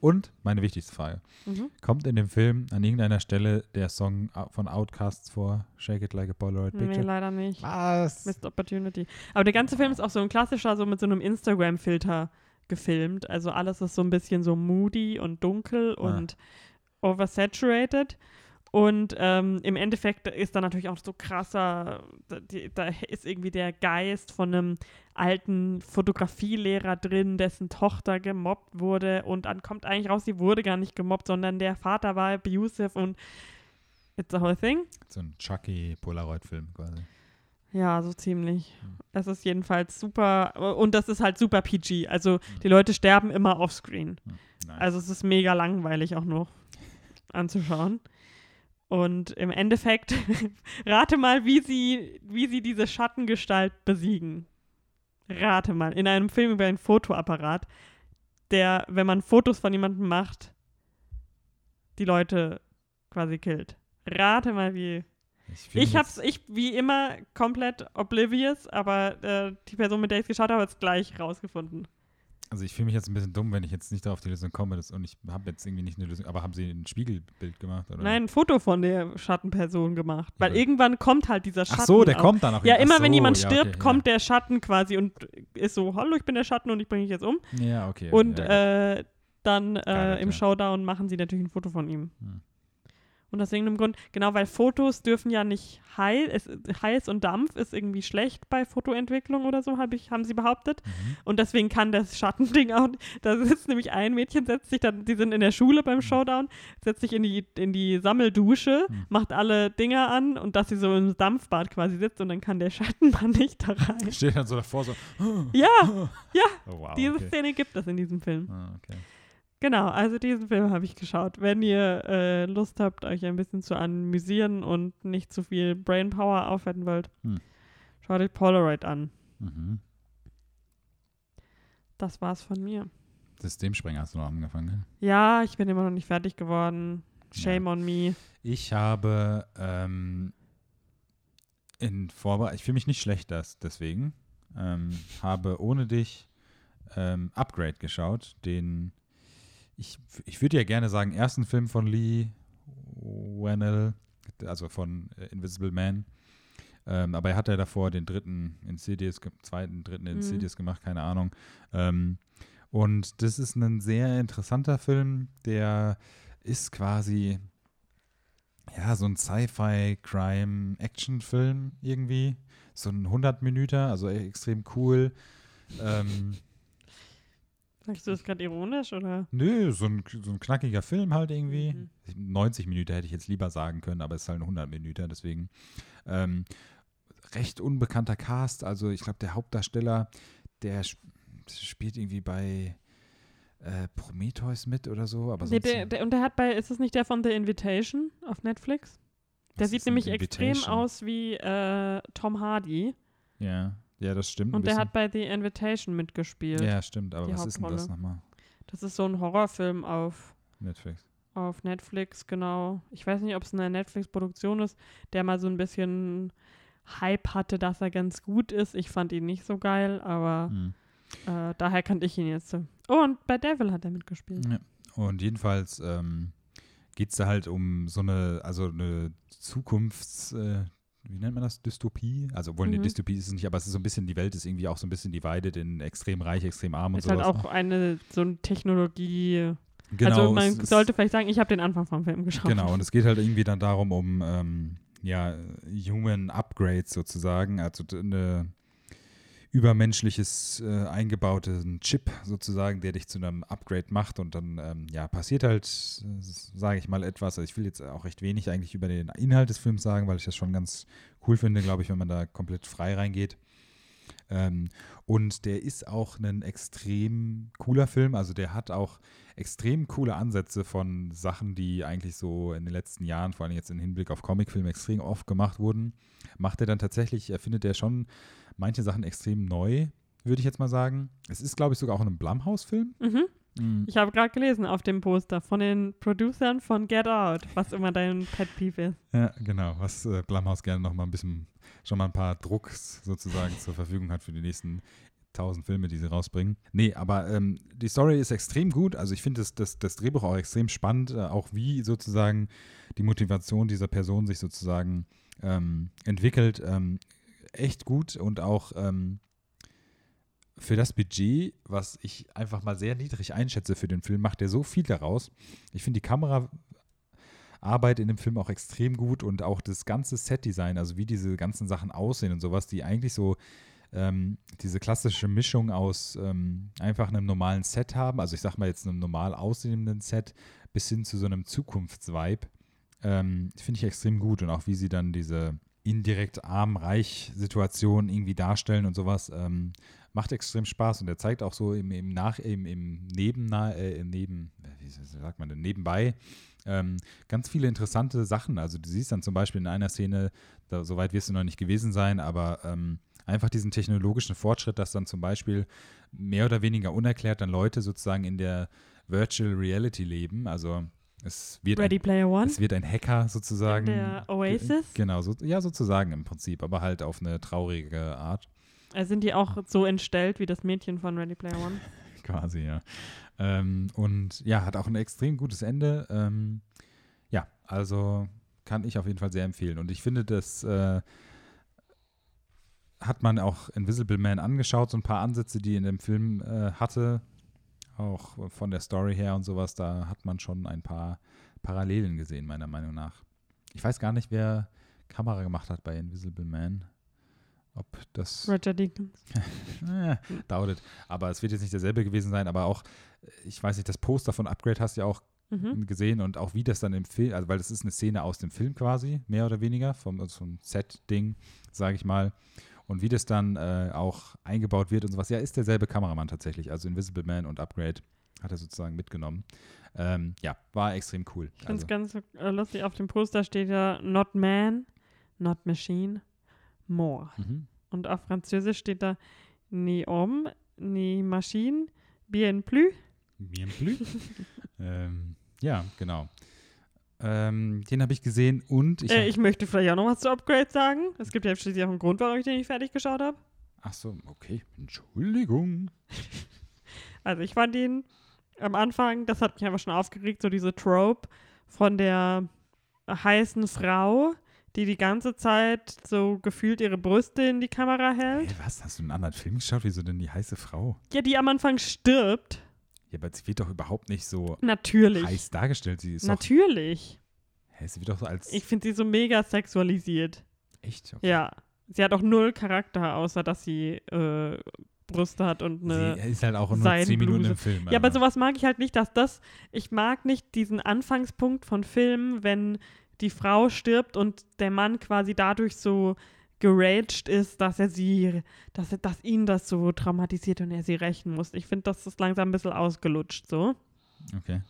Und meine wichtigste Frage. Mhm. Kommt in dem Film an irgendeiner Stelle der Song von Outcasts vor, Shake It Like a Polaroid Nee, Picture? leider nicht. Was? Missed Opportunity. Aber der ganze Film ist auch so ein klassischer, so mit so einem Instagram-Filter gefilmt. Also alles ist so ein bisschen so moody und dunkel Ah. und oversaturated. Und ähm, im Endeffekt ist da natürlich auch so krasser, da, die, da ist irgendwie der Geist von einem alten Fotografielehrer drin, dessen Tochter gemobbt wurde. Und dann kommt eigentlich raus, sie wurde gar nicht gemobbt, sondern der Vater war abusive und it's a whole thing. So ein Chucky Polaroid-Film quasi. Ja, so ziemlich. Hm. Es ist jedenfalls super und das ist halt super PG. Also die Leute sterben immer offscreen. Hm, Nice. Also es ist mega langweilig auch noch anzuschauen. Und im Endeffekt, rate mal, wie sie, wie sie diese Schattengestalt besiegen. Rate mal, in einem Film über einen Fotoapparat, der, wenn man Fotos von jemandem macht, die Leute quasi killt. Rate mal, wie mich ich hab's, ich wie immer komplett oblivious, aber äh, die Person, mit der ich geschaut habe, hat es gleich rausgefunden. Also ich fühle mich jetzt ein bisschen dumm, wenn ich jetzt nicht auf die Lösung komme das, und ich habe jetzt irgendwie nicht eine Lösung. Aber haben sie ein Spiegelbild gemacht? Oder? Nein, ein Foto von der Schattenperson gemacht. Weil Ja. irgendwann kommt halt dieser Schatten. Ach so, der auf. kommt dann auch. Ja, immer wenn so, jemand ja, stirbt, okay, kommt der Schatten quasi und ist so, hallo, ich bin der Schatten und ich bringe dich jetzt um. Ja, ja okay. und ja, äh, dann Geil, äh, im ja. Showdown machen sie natürlich ein Foto von ihm. Hm. Und aus irgendeinem Grund, genau, weil Fotos dürfen ja nicht heiß, es, heiß und Dampf ist irgendwie schlecht bei Fotoentwicklung oder so, hab ich, haben sie behauptet. Mhm. Und deswegen kann das Schattending auch. Da sitzt nämlich ein Mädchen, setzt sich dann, die sind in der Schule Mhm. beim Showdown, setzt sich in die, in die Sammeldusche, Mhm. macht alle Dinger an und dass sie so im Dampfbad quasi sitzt und dann kann der Schattenmann nicht da rein. Steht dann so davor so. Ja, Oh, wow, diese okay. Szene gibt es in diesem Film. Ah, okay. Genau, also diesen Film habe ich geschaut. Wenn ihr äh, Lust habt, euch ein bisschen zu amüsieren und nicht zu viel Brainpower aufwenden wollt, Hm. schaut euch Polaroid an. Mhm. Das war's von mir. Systemsprenger hast du noch angefangen. ne? Ja, ich bin immer noch nicht fertig geworden. Shame on me. Ich habe ähm, in Vorbereitung, ich fühle mich nicht schlecht das, deswegen, ähm, habe ohne dich ähm, Upgrade geschaut, den ich, ich würde ja gerne sagen, ersten Film von Lee Whannell, also von äh, Invisible Man. Ähm, aber er hat ja davor den dritten Insidious, zweiten, dritten Mhm. Insidious gemacht, keine Ahnung. Ähm, und das ist ein sehr interessanter Film, der ist quasi ja so ein Sci-Fi-Crime-Action-Film irgendwie. So ein 100 Minüter, also extrem cool. Ähm, Sagst du das gerade ironisch oder? nö, so ein, so ein knackiger Film halt irgendwie. Mhm. 90 Minuten hätte ich jetzt lieber sagen können, aber es ist halt ein 100 Minuten, deswegen. Ähm, recht unbekannter Cast, also ich glaube, der Hauptdarsteller, der sp spielt irgendwie bei äh, Prometheus mit oder so, aber Nee, der, der, und der hat bei, ist es nicht der von The Invitation auf Netflix? Der was sieht nämlich extrem aus wie äh, Tom Hardy. Ja, ja, das stimmt. Und der hat bei The Invitation mitgespielt. Ja, stimmt, aber was ist denn das Hauptrolle. nochmal? Das ist so ein Horrorfilm auf, Netflix. auf Netflix, genau. Ich weiß nicht, ob es eine Netflix-Produktion ist, der mal so ein bisschen Hype hatte, dass er ganz gut ist. Ich fand ihn nicht so geil, aber Hm. äh, daher kannte ich ihn jetzt. Oh, und bei Devil hat er mitgespielt. Ja. Und jedenfalls ähm, geht es da halt um so eine, also eine Zukunftsvision, äh, wie nennt man das, Dystopie? Also wohl eine Mhm. Dystopie ist es nicht, aber es ist so ein bisschen, die Welt ist irgendwie auch so ein bisschen divided in extrem reich, extrem arm und Ist halt auch eine so eine Technologie. genau, also man es sollte vielleicht sagen, ich habe den Anfang vom Film geschaut. Genau, und es geht halt irgendwie dann darum, um ähm, ja, Human Upgrades sozusagen, also eine übermenschliches äh, eingebauten Chip sozusagen, der dich zu einem Upgrade macht und dann ähm, ja passiert halt, sage ich mal etwas. Also ich will jetzt auch recht wenig eigentlich über den Inhalt des Films sagen, weil ich das schon ganz cool finde, glaube ich, wenn man da komplett frei reingeht. Ähm, und der ist auch ein extrem cooler Film. Also der hat auch extrem coole Ansätze von Sachen, die eigentlich so in den letzten Jahren, vor allem jetzt im Hinblick auf Comicfilme, extrem oft gemacht wurden. Macht er dann tatsächlich, er findet er schon manche Sachen extrem neu, würde ich jetzt mal sagen. Es ist, glaube ich, sogar auch ein Blumhouse-Film. Mhm. Mhm. Ich habe gerade gelesen auf dem Poster von den Producern von Get Out, was immer dein Pet Peeve ist. Ja, genau. Was äh, Blumhouse gerne noch mal ein bisschen, schon mal ein paar Drucks sozusagen zur Verfügung hat für die nächsten tausend Filme, die sie rausbringen. Nee, aber ähm, die Story ist extrem gut. Also ich finde das, das, das Drehbuch auch extrem spannend, äh, auch wie sozusagen die Motivation dieser Person sich sozusagen ähm, entwickelt. Ähm, echt gut und auch ähm, für das Budget, was ich einfach mal sehr niedrig einschätze für den Film, macht er so viel daraus. Ich finde die Kameraarbeit in dem Film auch extrem gut und auch das ganze Setdesign, also wie diese ganzen Sachen aussehen und sowas, die eigentlich so ähm, diese klassische Mischung aus ähm, einfach einem normalen Set haben, also ich sag mal jetzt einem normal aussehenden Set bis hin zu so einem Zukunftsvibe, ähm, finde ich extrem gut und auch wie sie dann diese indirekt arm-reich-Situation irgendwie darstellen und sowas, ähm, macht extrem Spaß und er zeigt auch so im, im Nach, im, im Neben, äh, Neben, wie sagt man denn, nebenbei ähm, ganz viele interessante Sachen. Also du siehst dann zum Beispiel in einer Szene, da, soweit wirst du noch nicht gewesen sein, aber ähm, einfach diesen technologischen Fortschritt, dass dann zum Beispiel mehr oder weniger unerklärt dann Leute sozusagen in der Virtual Reality leben. Also es wird Ready ein, Player One? es wird ein Hacker sozusagen. In der Oasis? Genau, so, ja, sozusagen im Prinzip, aber halt auf eine traurige Art. Äh, sind die auch so entstellt wie das Mädchen von Ready Player One? Quasi, ja. Ähm, und ja, hat auch ein extrem gutes Ende. Ähm, ja, also kann ich auf jeden Fall sehr empfehlen. Und ich finde, das äh, hat man auch Invisible Man angeschaut, so ein paar Ansätze, die in dem Film äh, hatte, auch von der Story her und sowas, da hat man schon ein paar Parallelen gesehen, meiner Meinung nach. Ich weiß gar nicht, wer Kamera gemacht hat bei Invisible Man. Ob das Roger Deakins. dauert. Aber es wird jetzt nicht derselbe gewesen sein, aber auch, äh, ich weiß nicht, das Poster von Upgrade hast du ja auch Mhm. gesehen und auch wie das dann im Film, also weil das ist eine Szene aus dem Film quasi, mehr oder weniger, vom, also vom Set-Ding, sage ich mal. Und wie das dann äh, auch eingebaut wird und sowas. Ja, ist derselbe Kameramann tatsächlich. Also Invisible Man und Upgrade hat er sozusagen mitgenommen. Ähm, ja, war extrem cool. Ich finde es Also, ganz äh, lustig, auf dem Poster steht ja Not Man, Not Machine, More. mhm. Und auf Französisch steht da Ni homme, ni machine, bien plus. Bien plus. ähm, ja, genau. Ähm, den habe ich gesehen und ich. Äh, ich möchte vielleicht auch noch was zu Upgrade sagen. Es gibt ja schließlich auch einen Grund, warum ich den nicht fertig geschaut habe. ach so, okay. Entschuldigung. Also ich fand ihn am Anfang, das hat mich einfach schon aufgeregt, so diese Trope von der heißen Frau, die die ganze Zeit so gefühlt ihre Brüste in die Kamera hält. Hey, was? Hast du einen anderen Film geschaut? Wieso denn die heiße Frau? Ja, die am Anfang stirbt. Ja, aber sie wird doch überhaupt nicht so Natürlich. heiß dargestellt. Sie ist doch. Natürlich. Hä, sie wird doch so als. Ich finde sie so mega sexualisiert. echt? Okay. Ja. Sie hat auch null Charakter, außer dass sie äh, Brüste hat und eine. sie ist halt auch nur. 10 Minuten im Film. Ja, aber sowas mag ich halt nicht, dass das. Ich mag nicht diesen Anfangspunkt von Filmen, wenn die Frau stirbt und der Mann quasi dadurch so geraged ist, dass er sie, dass, er, dass ihn das so traumatisiert und er sie rächen muss. Ich finde, das ist langsam ein bisschen ausgelutscht so. Okay.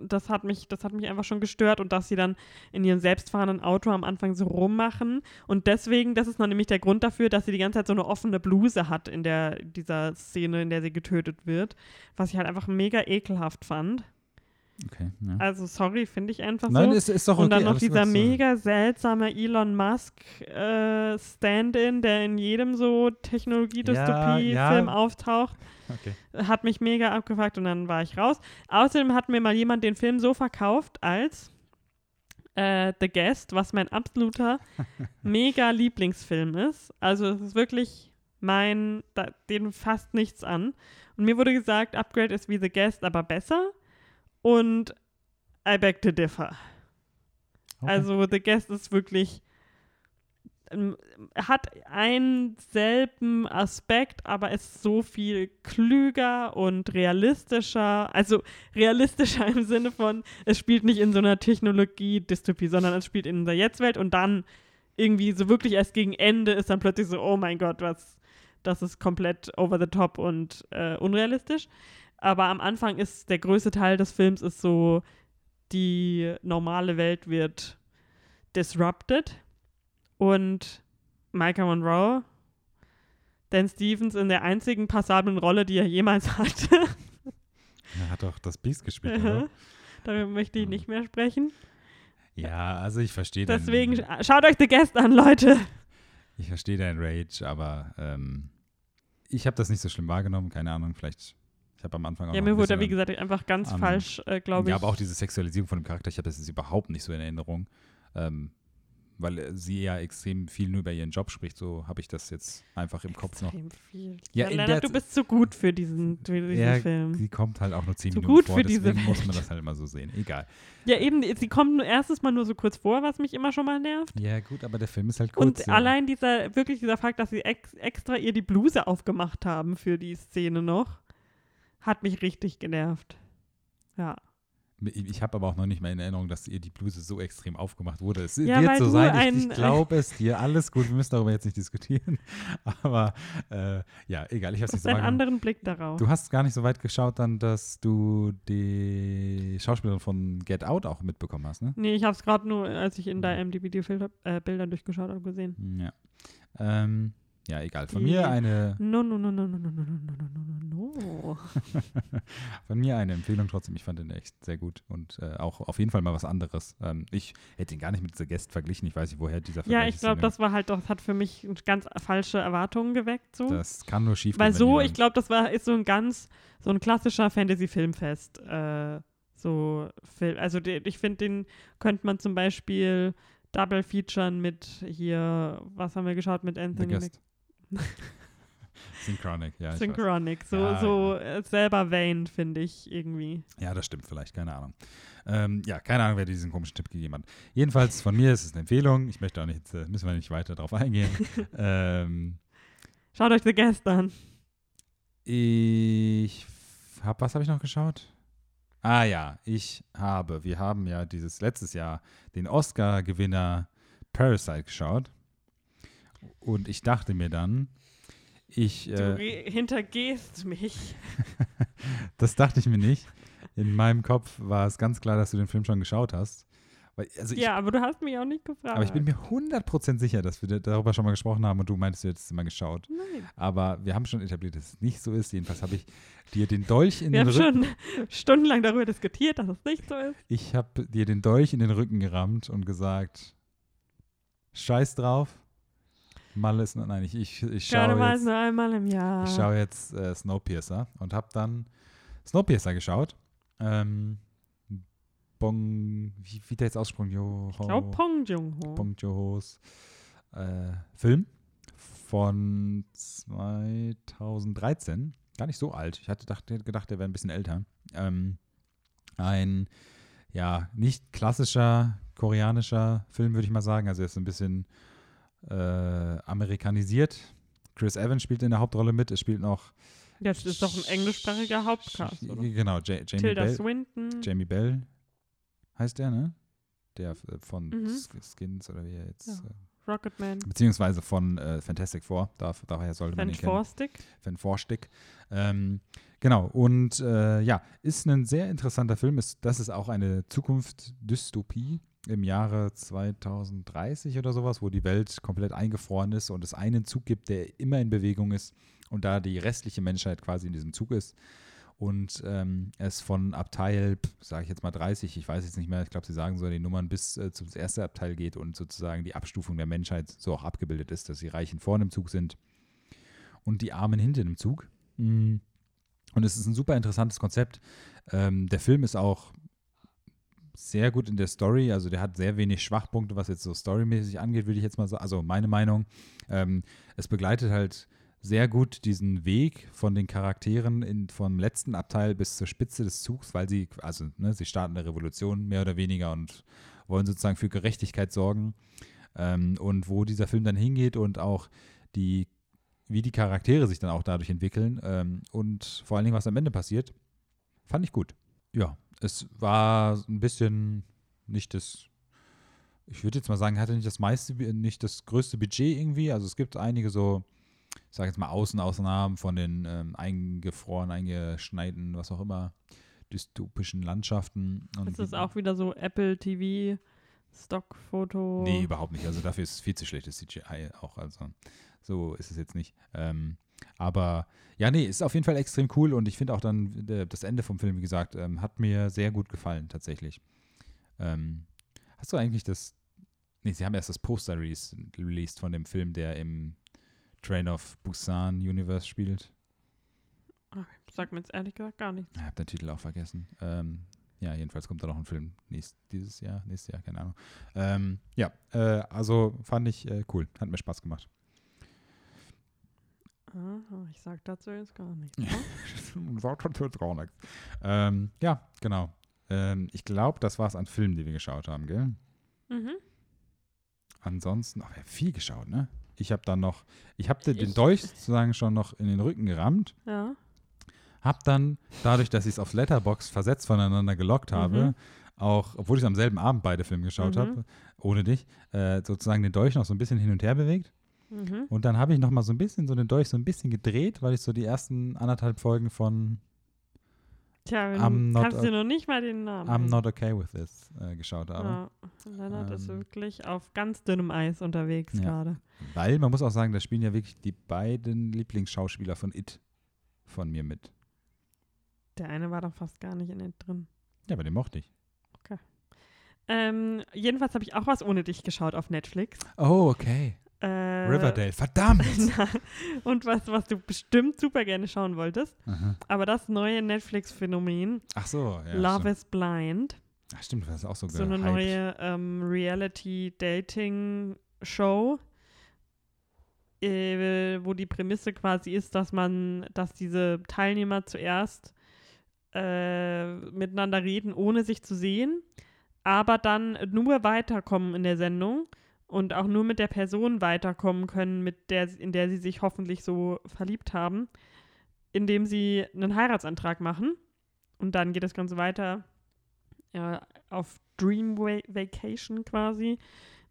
Das hat mich, das hat mich einfach schon gestört und dass sie dann in ihrem selbstfahrenden Auto am Anfang so rummachen. Und deswegen, das ist noch nämlich der Grund dafür, dass sie die ganze Zeit so eine offene Bluse hat in der, dieser Szene, in der sie getötet wird. Was ich halt einfach mega ekelhaft fand. Okay. Ja. Also sorry, finde ich einfach Nein, so. ist, ist doch okay. und dann noch dieser gut, so. mega seltsame Elon Musk äh, Stand-in, der in jedem so Technologie-Dystopie-Film ja. auftaucht, Okay. hat mich mega abgefragt und dann war ich raus. Außerdem hat mir mal jemand den Film so verkauft, als äh, The Guest, was mein absoluter mega Lieblingsfilm ist. Also es ist wirklich mein, da, den fasst nichts an. Und mir wurde gesagt, Upgrade ist wie The Guest, aber besser. Und I beg to differ. Okay. Also The Guest ist wirklich ähm, hat einen selben Aspekt, aber ist so viel klüger und realistischer. Also realistischer im Sinne von, es spielt nicht in so einer Technologie-Dystopie, sondern es spielt in der Jetztwelt und dann irgendwie so wirklich erst gegen Ende ist dann plötzlich so, oh mein Gott, was, das ist komplett over the top und äh, unrealistisch. Aber am Anfang ist der größte Teil des Films ist so, die normale Welt wird disrupted und Micah Monroe, Dan Stevens in der einzigen passablen Rolle, die er jemals hatte. Er hat doch das Beast gespielt, oder? Darüber möchte ich nicht mehr sprechen. Ja, also ich verstehe Deswegen deinen, schaut euch The Guest an, Leute. ich verstehe deinen Rage, aber ähm, ich habe das nicht so schlimm wahrgenommen, keine Ahnung, vielleicht, ich habe am Anfang auch Ja, mir wurde, bisschen wie gesagt, einfach ganz an- falsch, äh, glaube ich. Ja, aber auch diese Sexualisierung von dem Charakter, ich habe das jetzt überhaupt nicht so in Erinnerung. Ähm, weil äh, sie ja extrem viel nur über ihren Job spricht, so habe ich das jetzt einfach im Kopf noch. Extrem viel. Ja, Ja, Lennart, du bist zu gut für diesen, für diesen Ja, Film. Sie kommt halt auch nur zehn Zu Minuten gut vor, für diese deswegen muss man das halt immer so sehen. Egal. Ja, eben, sie kommt nur erstes Mal nur so kurz vor, was mich immer schon mal nervt. Ja, gut, aber der Film ist halt kurz. Und ja. allein dieser, wirklich dieser Fakt, dass sie ex extra ihr die Bluse aufgemacht haben für die Szene noch, hat mich richtig genervt. Ja. Ich, habe aber auch noch nicht mal in Erinnerung, dass ihr die Bluse so extrem aufgemacht wurde. Es Ja, so du sein, ich, ich glaube es dir. Alles gut, wir müssen darüber jetzt nicht diskutieren. Aber äh, ja, egal, ich habe es nicht so einen anderen Blick darauf. Du hast gar nicht so weit geschaut dann, dass du die Schauspielerin von Get Out auch mitbekommen hast, ne? nee, ich habe es gerade nur, als ich in der MDB die Filter, äh, Bilder durchgeschaut habe, gesehen. Ja. Ähm, ja, egal. Von Die- mir eine No, no, no, no, no, no, no, no, no, no. Von mir eine Empfehlung trotzdem. Ich fand den echt sehr gut und äh, auch auf jeden Fall mal was anderes. Ähm, ich hätte ihn gar nicht mit The Guest verglichen. Ich weiß nicht, woher dieser Ja, Vergleich ich ist. glaube, das war halt, das hat für mich ganz falsche Erwartungen geweckt. So. Das kann nur schief Weil gehen. wenn so, ich glaube, das war, ist so ein ganz, so ein klassischer Fantasy-Filmfest. Äh, so Film. Also de, ich finde, den könnte man zum Beispiel double featuren mit hier, was haben wir geschaut mit The Anthony Guest. Synchronic, ja. Synchronic. So, Ja, so äh, selber Vein, finde ich irgendwie. Ja, das stimmt vielleicht, keine Ahnung. Ähm, ja, keine Ahnung, wer dir diesen komischen Tipp gegeben hat. Jedenfalls von mir ist es eine Empfehlung. Ich möchte auch nicht, äh, müssen wir nicht weiter drauf eingehen. ähm, Schaut euch The Guest an. Ich habe, was habe ich noch geschaut? Ah ja, ich habe, wir haben ja dieses letztes Jahr den Oscar-Gewinner Parasite geschaut. Und ich dachte mir dann, ich, Du äh, hintergehst mich. das dachte ich mir nicht. In meinem Kopf war es ganz klar, dass du den Film schon geschaut hast. Weil, also ich, ja, aber du hast mich auch nicht gefragt. aber ich bin mir 100% sicher, dass wir darüber schon mal gesprochen haben und du meintest, du hättest es mal geschaut. Nein. Aber wir haben schon etabliert, dass es nicht so ist. Jedenfalls habe ich dir den Dolch in Wir den haben Rücken schon stundenlang darüber diskutiert, dass es nicht so ist. Ich habe dir den Dolch in den Rücken gerammt und gesagt, scheiß drauf. Mal ist, nein, ich, ich, ich schaue mal jetzt, nur einmal im Jahr. ich schaue jetzt äh, Snowpiercer und habe dann Snowpiercer geschaut. Ähm, Bong, wie, wie der jetzt aussprung, Joho, ich glaube Pong Jung-ho. Bong Joon-hos äh, Film von 2013. Gar nicht so alt. Ich hatte gedacht, gedacht der wäre ein bisschen älter. Ähm, ein ja, nicht klassischer koreanischer Film, würde ich mal sagen. Also er ist ein bisschen äh, amerikanisiert. Chris Evans spielt in der Hauptrolle mit. Es spielt noch Das ist doch ein englischsprachiger Hauptcast, oder? Genau, ja Jamie Tilda Bell. Swinton. Jamie Bell heißt der, ne? Der äh, von Mhm. Sk- Skins oder wie er jetzt. Ja. Äh, Rocketman. beziehungsweise von äh, Fantastic Four. Da, daher sollte man Van ihn kennen. Forstick. Van Vorstick. Ähm, genau, und äh, ja, ist ein sehr interessanter Film. Ist, das ist auch eine Zukunft-Dystopie im Jahre 2030 oder sowas, wo die Welt komplett eingefroren ist und es einen Zug gibt, der immer in Bewegung ist und da die restliche Menschheit quasi in diesem Zug ist. Und ähm, es von Abteil, sage ich jetzt mal 30, ich weiß jetzt nicht mehr, ich glaube, sie sagen so die Nummern, bis äh, zum ersten Abteil geht und sozusagen die Abstufung der Menschheit so auch abgebildet ist, dass die Reichen vorne im Zug sind und die Armen hinten im Zug. Mm. Und es ist ein super interessantes Konzept. Ähm, der Film ist auch sehr gut in der Story. Also der hat sehr wenig Schwachpunkte, was jetzt so storymäßig angeht, würde ich jetzt mal sagen. Also meine Meinung. Ähm, es begleitet halt sehr gut diesen Weg von den Charakteren in, vom letzten Abteil bis zur Spitze des Zugs, weil sie, also ne, sie starten eine Revolution mehr oder weniger und wollen sozusagen für Gerechtigkeit sorgen. Ähm, und wo dieser Film dann hingeht und auch die, wie die Charaktere sich dann auch dadurch entwickeln ähm, und vor allen Dingen, was am Ende passiert, fand ich gut. Ja, es war ein bisschen nicht das, ich würde jetzt mal sagen, hatte nicht das meiste, nicht das größte Budget irgendwie. Also es gibt einige so, ich sage jetzt mal Außenausnahmen von den ähm, eingefroren, eingeschneiten, was auch immer, dystopischen Landschaften. Und ist das auch wieder so Apple TV Stockfoto? Nee, überhaupt nicht. Also dafür ist viel zu schlechtes CGI auch. Also so ist es jetzt nicht. Ähm, aber ja, nee, ist auf jeden Fall extrem cool und ich finde auch dann das Ende vom Film, wie gesagt, ähm, hat mir sehr gut gefallen, tatsächlich. Ähm, hast du eigentlich das. Nee, sie haben erst das Poster released von dem Film, der im Train of Busan Universe spielt. Sag mir jetzt ehrlich gesagt gar nichts. Ich habe den Titel auch vergessen. Ähm, ja, jedenfalls kommt da noch ein Film nächst, dieses Jahr, nächstes Jahr, keine Ahnung. Ähm, ja, äh, also fand ich äh, cool, hat mir Spaß gemacht. Aha, ich sag dazu jetzt gar nichts. Ne? Sagt dazu jetzt gar nichts. Ähm, ja, genau. Ähm, ich glaube, das war es an Filmen, die wir geschaut haben, gell? Mhm. Ansonsten, ach, wir haben viel geschaut, ne? Ich habe dann noch, ich habe den Dolch sozusagen schon noch in den Rücken gerammt. Ja. Hab dann, dadurch, dass ich es auf Letterbox versetzt voneinander gelockt habe, mhm. auch, obwohl ich am selben Abend beide Filme geschaut mhm. habe, ohne dich, äh, sozusagen den Dolch noch so ein bisschen hin und her bewegt. Mhm. Und dann habe ich noch mal so ein bisschen so den Dolch so ein bisschen gedreht, weil ich so die ersten anderthalb Folgen von Tja, I'm kannst du noch nicht mal den Namen. I'm not okay with this äh, geschaut habe. Ja, Lennart ähm, ist wirklich auf ganz dünnem Eis unterwegs ja. gerade. Weil man muss auch sagen, da spielen ja wirklich die beiden Lieblingsschauspieler von It von mir mit. Der eine war doch fast gar nicht in It drin. Ja, aber den mochte ich. Okay. Ähm, jedenfalls habe ich auch was ohne dich geschaut auf Netflix. Oh, okay. Äh, Riverdale, verdammt! und was, was du bestimmt super gerne schauen wolltest. Aha. Aber das neue Netflix-Phänomen, Ach so, ja, Love stimmt. is Blind. Ach stimmt, das ist auch so So eine neue ähm, Reality-Dating-Show, äh, wo die Prämisse quasi ist, dass man, dass diese Teilnehmer zuerst äh, miteinander reden, ohne sich zu sehen, aber dann nur weiterkommen in der Sendung und auch nur mit der Person weiterkommen können, mit der, in der sie sich hoffentlich so verliebt haben, indem sie einen Heiratsantrag machen. Und dann geht das Ganze weiter ja, auf Dream Vacation quasi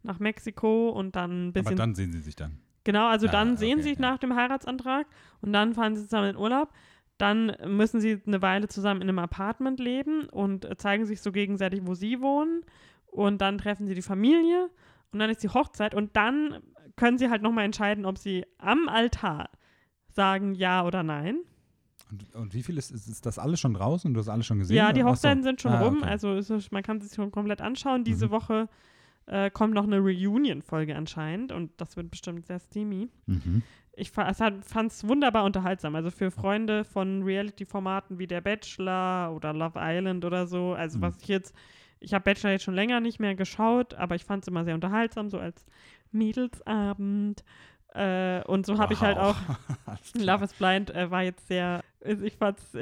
nach Mexiko und dann ein bisschen. Aber dann sehen sie sich dann. Genau, also ah, dann sehen okay, sie sich ja. nach dem Heiratsantrag und dann fahren sie zusammen in Urlaub. Dann müssen sie eine Weile zusammen in einem Apartment leben und zeigen sich so gegenseitig, wo sie wohnen. Und dann treffen sie die Familie und dann ist die Hochzeit und dann können sie halt nochmal entscheiden, ob sie am Altar sagen ja oder nein. Und, und wie viel ist, ist, ist, das alles schon draußen? Du hast alles schon gesehen? Ja, die Hochzeiten so? sind schon ah, rum. Okay. Also es, man kann sich schon komplett anschauen. Diese mhm. Woche äh, kommt noch eine Reunion-Folge anscheinend und das wird bestimmt sehr steamy. Mhm. Ich fand es wunderbar unterhaltsam. Also für Freunde von Reality-Formaten wie Der Bachelor oder Love Island oder so. Also mhm. was ich jetzt ich habe Bachelor jetzt schon länger nicht mehr geschaut, aber ich fand es immer sehr unterhaltsam, so als Mädelsabend. Äh, und so habe wow. ich halt auch Love is Blind äh, war jetzt sehr, ich fand es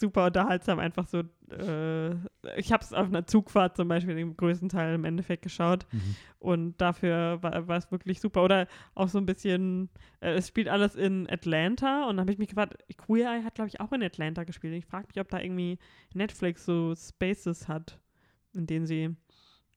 super unterhaltsam, einfach so. Äh, ich habe es auf einer Zugfahrt zum Beispiel den größten Teil im Endeffekt geschaut mhm. und dafür war es wirklich super. Oder auch so ein bisschen, äh, es spielt alles in Atlanta und dann habe ich mich gefragt, Queer Eye hat glaube ich auch in Atlanta gespielt. Ich frage mich, ob da irgendwie Netflix so Spaces hat in denen sie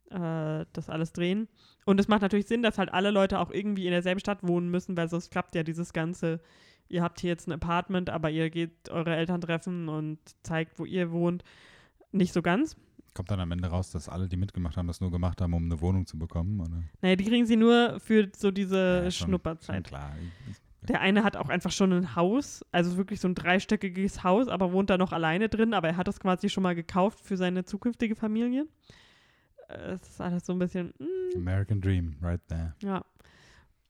äh, das alles drehen. Und es macht natürlich Sinn, dass halt alle Leute auch irgendwie in derselben Stadt wohnen müssen, weil sonst klappt ja dieses ganze, ihr habt hier jetzt ein Apartment, aber ihr geht eure Eltern treffen und zeigt, wo ihr wohnt, nicht so ganz. Kommt dann am Ende raus, dass alle, die mitgemacht haben, das nur gemacht haben, um eine Wohnung zu bekommen? Oder? Naja, die kriegen sie nur für so diese ja, Schnupperzeit. Schon klar. Der eine hat auch einfach schon ein Haus, also wirklich so ein dreistöckiges Haus, aber wohnt da noch alleine drin, aber er hat das quasi schon mal gekauft für seine zukünftige Familie. Äh, es ist alles so ein bisschen. Mm. American Dream, right there. Ja.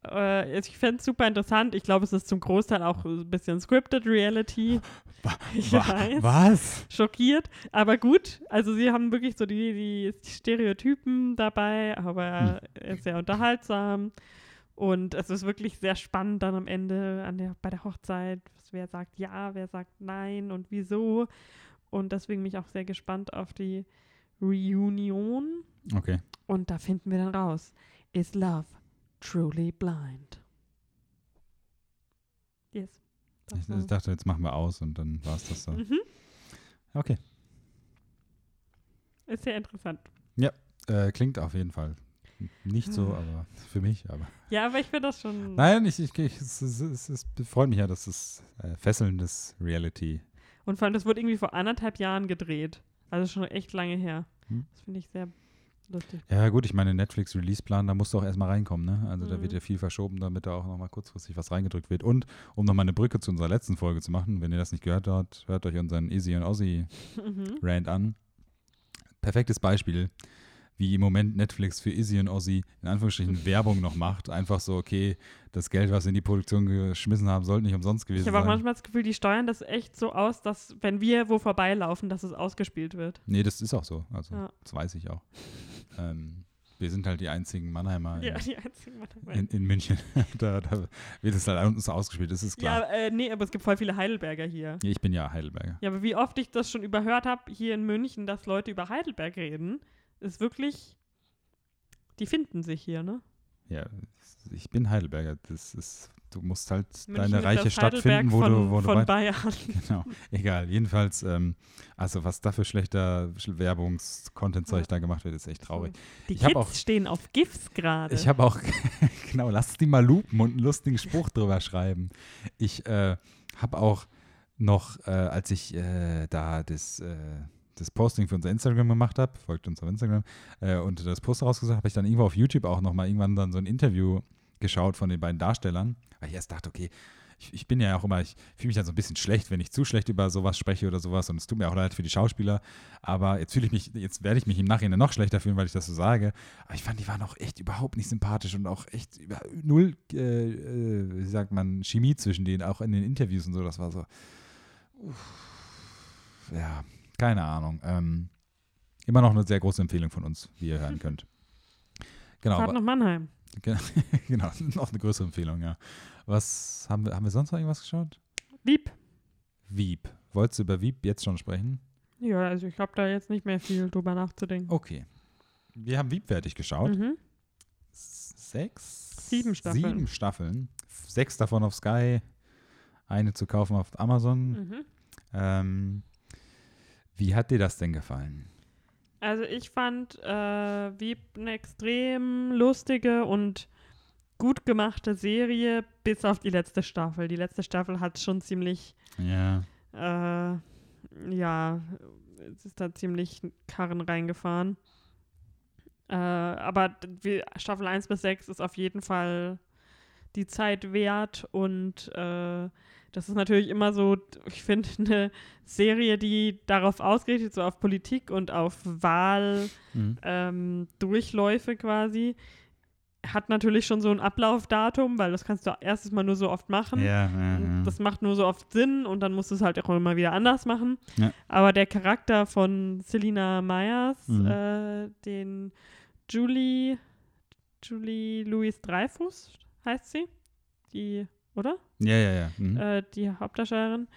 Äh, ich fände es super interessant. Ich glaube, es ist zum Großteil auch ein bisschen scripted Reality. Ich Wa- weiß. Was? Schockiert. Aber gut. Also sie haben wirklich so die, die Stereotypen dabei, aber er ist sehr unterhaltsam. Und es ist wirklich sehr spannend dann am Ende an der, bei der Hochzeit. Wer sagt ja, wer sagt nein und wieso. Und deswegen bin ich auch sehr gespannt auf die Reunion. Okay. Und da finden wir dann raus, is love truly blind? Yes. Ich, ich dachte, jetzt machen wir aus und dann war es das so. mhm. Okay. Ist sehr interessant. Äh, klingt auf jeden Fall nicht so, Ah. aber für mich, aber. Ja, aber ich finde das schon. Nein, ich, ich, ich es, es, es, es freut mich ja, dass es äh, fesselndes Reality. Und vor allem, das wurde irgendwie vor anderthalb Jahren gedreht. Also schon echt lange her. Hm. Das finde ich sehr lustig. Ja, gut, ich meine, Netflix-Release-Plan, da musst du auch erstmal reinkommen, ne? Also da Mhm. wird ja viel verschoben, damit da auch nochmal kurzfristig was reingedrückt wird. Und um nochmal eine Brücke zu unserer letzten Folge zu machen, wenn ihr das nicht gehört habt, hört euch unseren Easy und Aussie Mhm. An. Perfektes Beispiel, wie im Moment Netflix für Izzy und Ozzy in Anführungsstrichen Werbung noch macht. Einfach so, okay, das Geld, was sie in die Produktion geschmissen haben, sollte nicht umsonst Ich gewesen habe auch sein. manchmal das Gefühl, die steuern das echt so aus, dass, wenn wir wo vorbeilaufen, dass es ausgespielt wird. Nee, das ist auch so. Also, Ja. das weiß ich auch. Ähm, wir sind halt die einzigen Mannheimer Ja, in, die einzigen dabei. in, in München. da, da wird es halt uns ausgespielt, das ist klar. Ja, äh, nee, aber es gibt voll viele Heidelberger hier. Ich bin ja Heidelberger. Ja, aber wie oft ich das schon überhört habe hier in München, dass Leute über Heidelberg reden, ist wirklich, die finden sich hier, ne? Ja, ich bin Heidelberger. Das ist, du musst halt München deine reiche Stadt Heidelberg finden, wo von, du, wo du von weit- Bayern. Genau, egal. Jedenfalls, ähm, also was da für schlechter Sch- Werbungs-Content-Zeug Ja. da gemacht wird, ist echt traurig. Die Ich Kids auch- stehen auf GIFs gerade. Ich habe auch, genau, lass die mal lupen und einen lustigen Spruch drüber schreiben. Ich äh, habe auch noch, äh, als ich äh, da das, äh, das Posting für unser Instagram gemacht habe, folgt uns auf Instagram, äh, und das Post rausgesucht habe ich dann irgendwo auf YouTube auch noch mal irgendwann dann so ein Interview geschaut von den beiden Darstellern, weil ich erst dachte, okay, ich, ich bin ja auch immer, ich fühle mich dann so ein bisschen schlecht, wenn ich zu schlecht über sowas spreche oder sowas und es tut mir auch leid für die Schauspieler, aber jetzt fühle ich mich, jetzt werde ich mich im Nachhinein noch schlechter fühlen, weil ich das so sage, aber ich fand, die waren auch echt überhaupt nicht sympathisch und auch echt über null, äh, äh, wie sagt man, Chemie zwischen denen, auch in den Interviews und so, das war so, uff, ja, keine Ahnung. Ähm, immer noch eine sehr große Empfehlung von uns, wie ihr hören könnt. Genau, Fahrt nach Mannheim. genau, noch eine größere Empfehlung, ja. Was, haben wir, haben wir sonst noch irgendwas geschaut? Lieb. Veep. Wolltest du über Veep jetzt schon sprechen? Ja, also ich habe da jetzt nicht mehr viel drüber nachzudenken. Okay. Wir haben Veep fertig geschaut. Mhm. Sechs? Sieben Staffeln. Sieben Staffeln. Sechs davon auf Sky. Eine zu kaufen auf Amazon. Mhm. Ähm, wie hat dir das denn gefallen? Also ich fand äh, Wieb eine extrem lustige und gut gemachte Serie, bis auf die letzte Staffel. Die letzte Staffel hat schon ziemlich, Ja. äh, ja, es ist da ziemlich Karren reingefahren. Äh, aber wie- Staffel 1 bis 6 ist auf jeden Fall die Zeit wert und äh, das ist natürlich immer so, ich finde, eine Serie, die darauf ausgerichtet ist, so auf Politik und auf Wahl Mhm. ähm, Durchläufe quasi, hat natürlich schon so ein Ablaufdatum, weil das kannst du erstes Mal nur so oft machen. Ja, ja, ja. Das macht nur so oft Sinn und dann musst du es halt auch immer wieder anders machen. Aber der Charakter von Selina Myers, Mhm. äh, den Julie, Julie Louis Dreyfus heißt sie, die, oder? ja, ja, ja. Mhm. äh, die Hauptdarstellerin.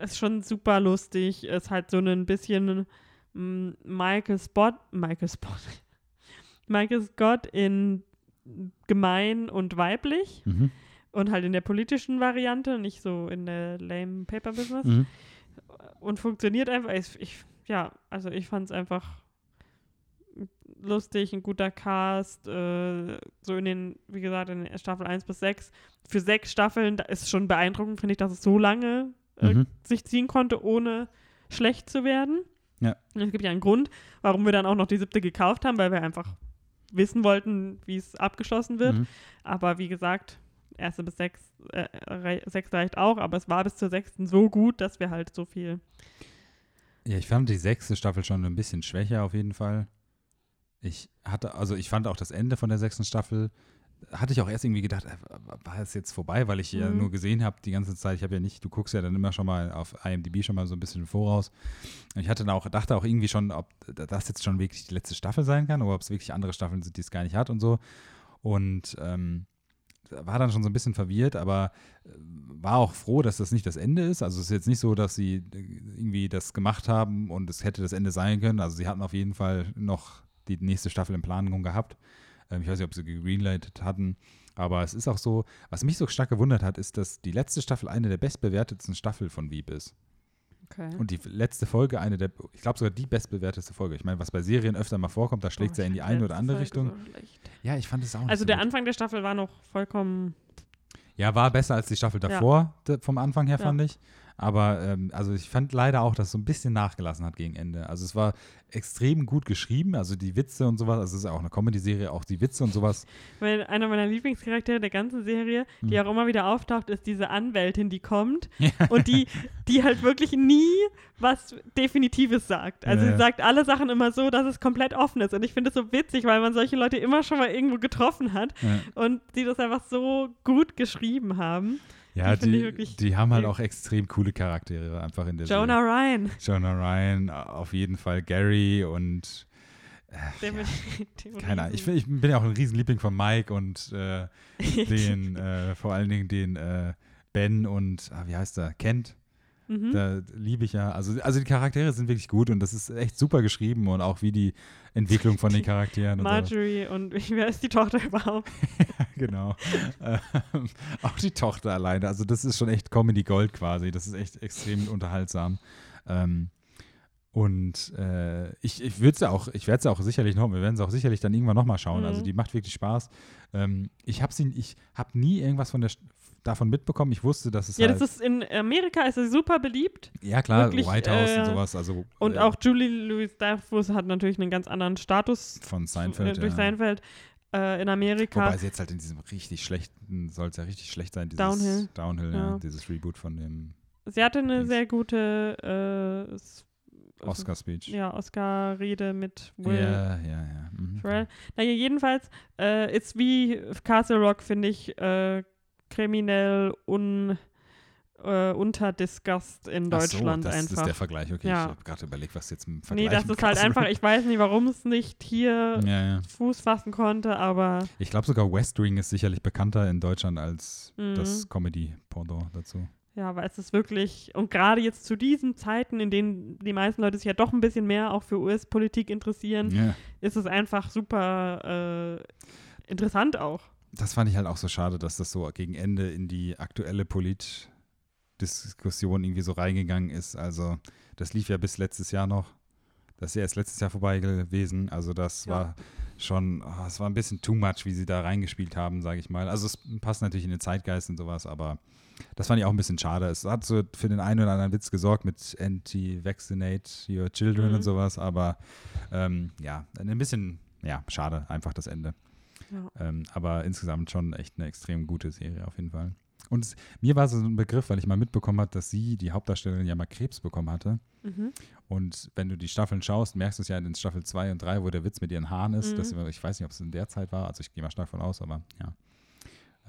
Ist schon super lustig. Ist halt so ein bisschen mm, Michael Spot, Michael Spot, Michael Scott in gemein und weiblich Mhm. und halt in der politischen Variante, nicht so in der lame Paper Business. Mhm. Und funktioniert einfach. Ich, ich, ja, also ich fand es einfach lustig, ein guter Cast, äh, so in den, wie gesagt, in Staffel 1 bis 6. Für sechs Staffeln ist schon beeindruckend, finde ich, dass es so lange äh, Mhm. sich ziehen konnte, ohne schlecht zu werden. Ja. Und es gibt ja einen Grund, warum wir dann auch noch die siebte gekauft haben, weil wir einfach wissen wollten, wie es abgeschlossen wird. Mhm. Aber wie gesagt, erste bis sechs, äh, sechs reicht auch, aber es war bis zur sechsten so gut, dass wir halt so viel. Ja, ich fand die sechste Staffel schon ein bisschen schwächer auf jeden Fall. Ich hatte, also ich fand auch das Ende von der sechsten Staffel hatte ich auch erst irgendwie gedacht, äh, war es jetzt vorbei, weil ich ja Mhm. nur gesehen habe die ganze Zeit. Ich habe ja nicht, du guckst ja dann immer schon mal auf IMDb schon mal so ein bisschen voraus. Und ich hatte dann auch, dachte auch irgendwie schon, ob das jetzt schon wirklich die letzte Staffel sein kann oder ob es wirklich andere Staffeln sind, die es gar nicht hat und so. Und ähm, war dann schon so ein bisschen verwirrt, aber äh, war auch froh, dass das nicht das Ende ist. Also es ist jetzt nicht so, dass sie äh, irgendwie das gemacht haben und es hätte das Ende sein können. Also sie hatten auf jeden Fall noch die nächste Staffel in Planung gehabt. Ähm, ich weiß nicht, ob sie gegreenlightet hatten, aber es ist auch so, was mich so stark gewundert hat, ist, dass die letzte Staffel eine der bestbewertetsten Staffeln von Veep ist. Okay. Und die letzte Folge eine der, ich glaube sogar die bestbewerteste Folge. Ich meine, was bei Serien öfter mal vorkommt, da schlägt es ja in die eine oder andere Richtung. Ja, ich fand es auch nicht Also so der gut. Anfang der Staffel war noch vollkommen. Ja, war besser als die Staffel davor, de- vom Anfang her, Ja. fand ich. Aber ähm, also ich fand leider auch, dass es so ein bisschen nachgelassen hat gegen Ende. Also es war extrem gut geschrieben, also die Witze und sowas, also es ist ja auch eine Comedy-Serie, auch die Witze und sowas. Weil einer meiner Lieblingscharaktere der ganzen Serie, die Hm. auch immer wieder auftaucht, ist diese Anwältin, die kommt und die, die halt wirklich nie was Definitives sagt. Also Ja, sie ja. sagt alle Sachen immer so, dass es komplett offen ist. Und ich finde es so witzig, weil man solche Leute immer schon mal irgendwo getroffen hat Ja. und die das einfach so gut geschrieben haben. Ja, Die die, die haben halt auch extrem coole Charaktere einfach in der Jonah Ryan. Serie. Jonah Ryan, auf jeden Fall Gary und mit dem keine Ahnung. Ich, ich bin ja auch ein Riesenliebling von Mike und äh, den, äh, vor allen Dingen den äh, Ben und, ah, wie heißt er, Kent. Mhm. Da liebe ich ja. Also, also die Charaktere sind wirklich gut und das ist echt super geschrieben und auch wie die Entwicklung von den Charakteren und. Marjorie und wer ist die Tochter überhaupt? genau. Ähm, auch die Tochter alleine. Also das ist schon echt Comedy Gold quasi. Das ist echt extrem unterhaltsam. Ähm, und äh, ich, ich würde es ja auch, ich werde es auch sicherlich noch, wir werden es auch sicherlich dann irgendwann nochmal schauen. Mhm. Also die macht wirklich Spaß. Ähm, ich habe sie, ich habe nie irgendwas von der davon mitbekommen. Ich wusste, dass es Ja, halt, das ist in Amerika ist es super beliebt. ja klar, wirklich, White House äh, und sowas. Also Und äh, auch Julie Louis Dreyfus hat natürlich einen ganz anderen Status von äh, Seinfeld. durch ja. Seinfeld äh, in Amerika. Wobei sie jetzt halt in diesem richtig schlechten, soll es ja richtig schlecht sein, dieses Downhill. Downhill, ja. Ja. dieses Reboot von dem Sie hatte eine Dings. sehr gute äh, also, Oscar-Speech. Ja, Oscar-Rede mit Will Ja, ja, ja. Mhm. Naja, jedenfalls äh, ist wie Castle Rock, finde ich, äh, kriminell un, äh, unterdiscussed in Ach so, Deutschland das einfach. ist der Vergleich. Okay, Ja. ich habe gerade überlegt, was jetzt im Vergleich nee, das ist halt einfach, ich weiß nicht, warum es nicht hier Ja, ja. Fuß fassen konnte, aber Ich glaube sogar West Wing ist sicherlich bekannter in Deutschland als Mhm. das Comedy-Pendant dazu. Ja, weil es ist wirklich, und gerade jetzt zu diesen Zeiten, in denen die meisten Leute sich ja doch ein bisschen mehr auch für US-Politik interessieren, Ja. ist es einfach super äh, interessant auch. Das fand ich halt auch so schade, dass das so gegen Ende in die aktuelle Polit-Diskussion irgendwie so reingegangen ist. Also, das lief ja bis letztes Jahr noch. Das ist ja erst letztes Jahr vorbei gewesen. Also, das Ja. war schon, oh, es war ein bisschen too much, wie sie da reingespielt haben, sage ich mal. Also, es passt natürlich in den Zeitgeist und sowas, aber das fand ich auch ein bisschen schade. Es hat so für den einen oder anderen Witz gesorgt mit Anti-Vaccinate Your Children Mhm. und sowas, aber ähm, ja, ein bisschen, ja, schade, einfach das Ende. Ja. Ähm, aber insgesamt schon echt eine extrem gute Serie auf jeden Fall. Und es, mir war so ein Begriff, weil ich mal mitbekommen habe, dass sie, die Hauptdarstellerin, ja mal Krebs bekommen hatte. Mhm. Und wenn du die Staffeln schaust, merkst du es ja in Staffel 2 und 3, wo der Witz mit ihren Haaren ist. Mhm. Dass, sie- ich weiß nicht, ob es in der Zeit war, also ich gehe mal stark von aus, aber ja.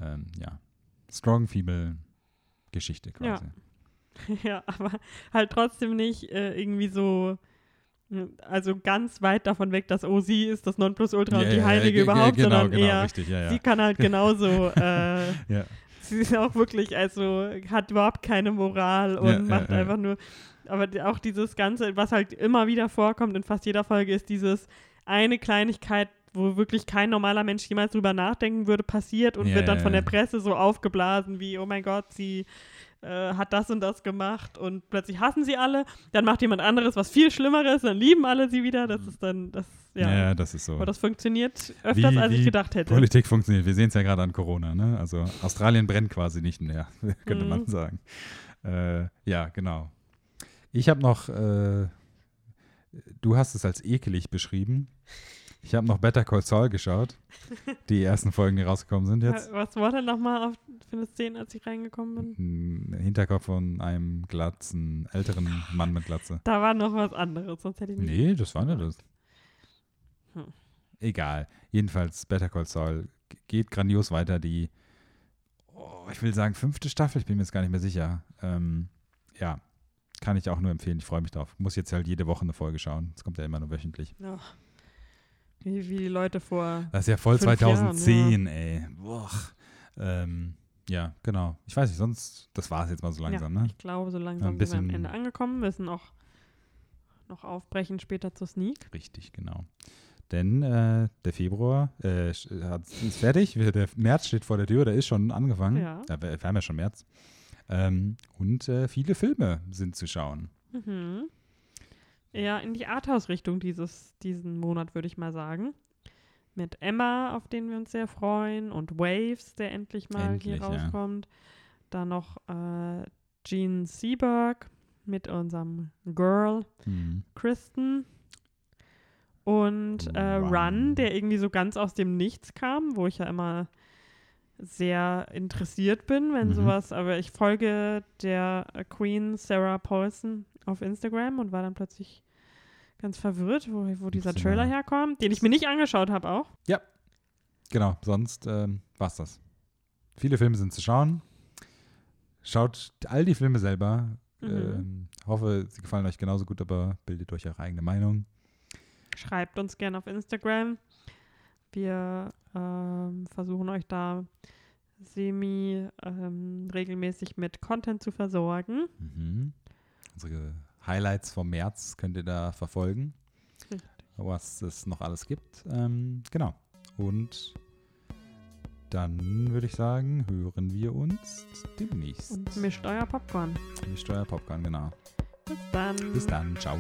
Ähm, ja. Strong Female Geschichte quasi. Ja, aber halt trotzdem nicht äh, irgendwie so, also ganz weit davon weg, dass oh, sie ist das Nonplusultra Ja, und die ja, Heilige ja, überhaupt, genau, sondern genau, eher, richtig, ja, sie kann halt genauso, äh, sie ist auch wirklich, also hat überhaupt keine Moral und macht einfach nur, aber auch dieses Ganze, was halt immer wieder vorkommt in fast jeder Folge, ist dieses eine Kleinigkeit, wo wirklich kein normaler Mensch jemals drüber nachdenken würde, passiert und wird dann von der Presse so aufgeblasen wie, oh mein Gott, sie äh, hat das und das gemacht und plötzlich hassen sie alle, dann macht jemand anderes was viel Schlimmeres, dann lieben alle sie wieder, das ist dann, das, ja. Ja, das ist so. Aber das funktioniert öfters, Wie- als ich wie gedacht hätte. Politik funktioniert. Wir sehen es ja gerade an Corona, ne? Also Australien brennt quasi nicht mehr, könnte Mhm. man sagen. Äh, ja, genau. Ich habe noch, äh, du hast es als ekelig beschrieben. Ich habe noch Better Call Saul geschaut. Die ersten Folgen, die rausgekommen sind jetzt. Was war denn nochmal auf- für eine Szene, als ich reingekommen bin? Hinterkopf von einem glatzen, älteren Mann mit Glatze. Da war noch was anderes, sonst hätte ich mich. Nee, das war nicht das. Hm. egal. Jedenfalls, Better Call Saul geht grandios weiter. Die, oh, ich will sagen, fünfte Staffel, ich bin mir jetzt gar nicht mehr sicher. Ähm, ja, kann ich auch nur empfehlen. Ich freue mich drauf. Muss jetzt halt jede Woche eine Folge schauen. Es kommt ja immer nur wöchentlich. Ja. Wie, wie die Leute vor. Das ist ja voll Fünf 2010, ey. Boah. Ähm, ja, genau. Ich weiß nicht, sonst, das war es jetzt mal so langsam, ja, ne? Ich glaube, so langsam Ein sind wir am bisschen- Ende angekommen. Müssen auch noch aufbrechen später zur Sneak. Richtig, genau. Denn äh, der Februar äh, hat- ist fertig, wir- der März steht vor der Tür, der ist schon angefangen. Ja. wir, wir haben ja schon März. Ähm, und äh, viele Filme sind zu schauen. Mhm. Eher in die Arthouse-Richtung dieses, diesen Monat, würde ich mal sagen. Mit Emma, auf den wir uns sehr freuen, und Waves, der endlich mal Endlich, hier ja. rauskommt. Dann noch äh, Gene Seberg mit unserem Girl Mhm. Kristen. Und äh, Run. Run, der irgendwie so ganz aus dem Nichts kam, wo ich ja immer sehr interessiert bin, wenn Mhm. sowas, aber ich folge der äh, Queen Sarah Paulson auf Instagram und war dann plötzlich ganz verwirrt, wo, wo dieser Trailer herkommt, den ich mir nicht angeschaut habe auch. Genau, sonst ähm, war's das. Viele Filme sind zu schauen. Schaut all die Filme selber. Mhm. Ähm, hoffe, sie gefallen euch genauso gut, aber bildet euch eure eigene Meinung. Schreibt uns gerne auf Instagram. Wir ähm, versuchen euch da semi ähm, regelmäßig mit Content zu versorgen. Mhm. Unsere Highlights vom März könnt ihr da verfolgen, Richtig. was es noch alles gibt. Ähm, genau. Und dann würde ich sagen, hören wir uns demnächst. Und mischt euer Popcorn. Mischt euer Popcorn, genau. Bis dann. Bis dann. Ciao.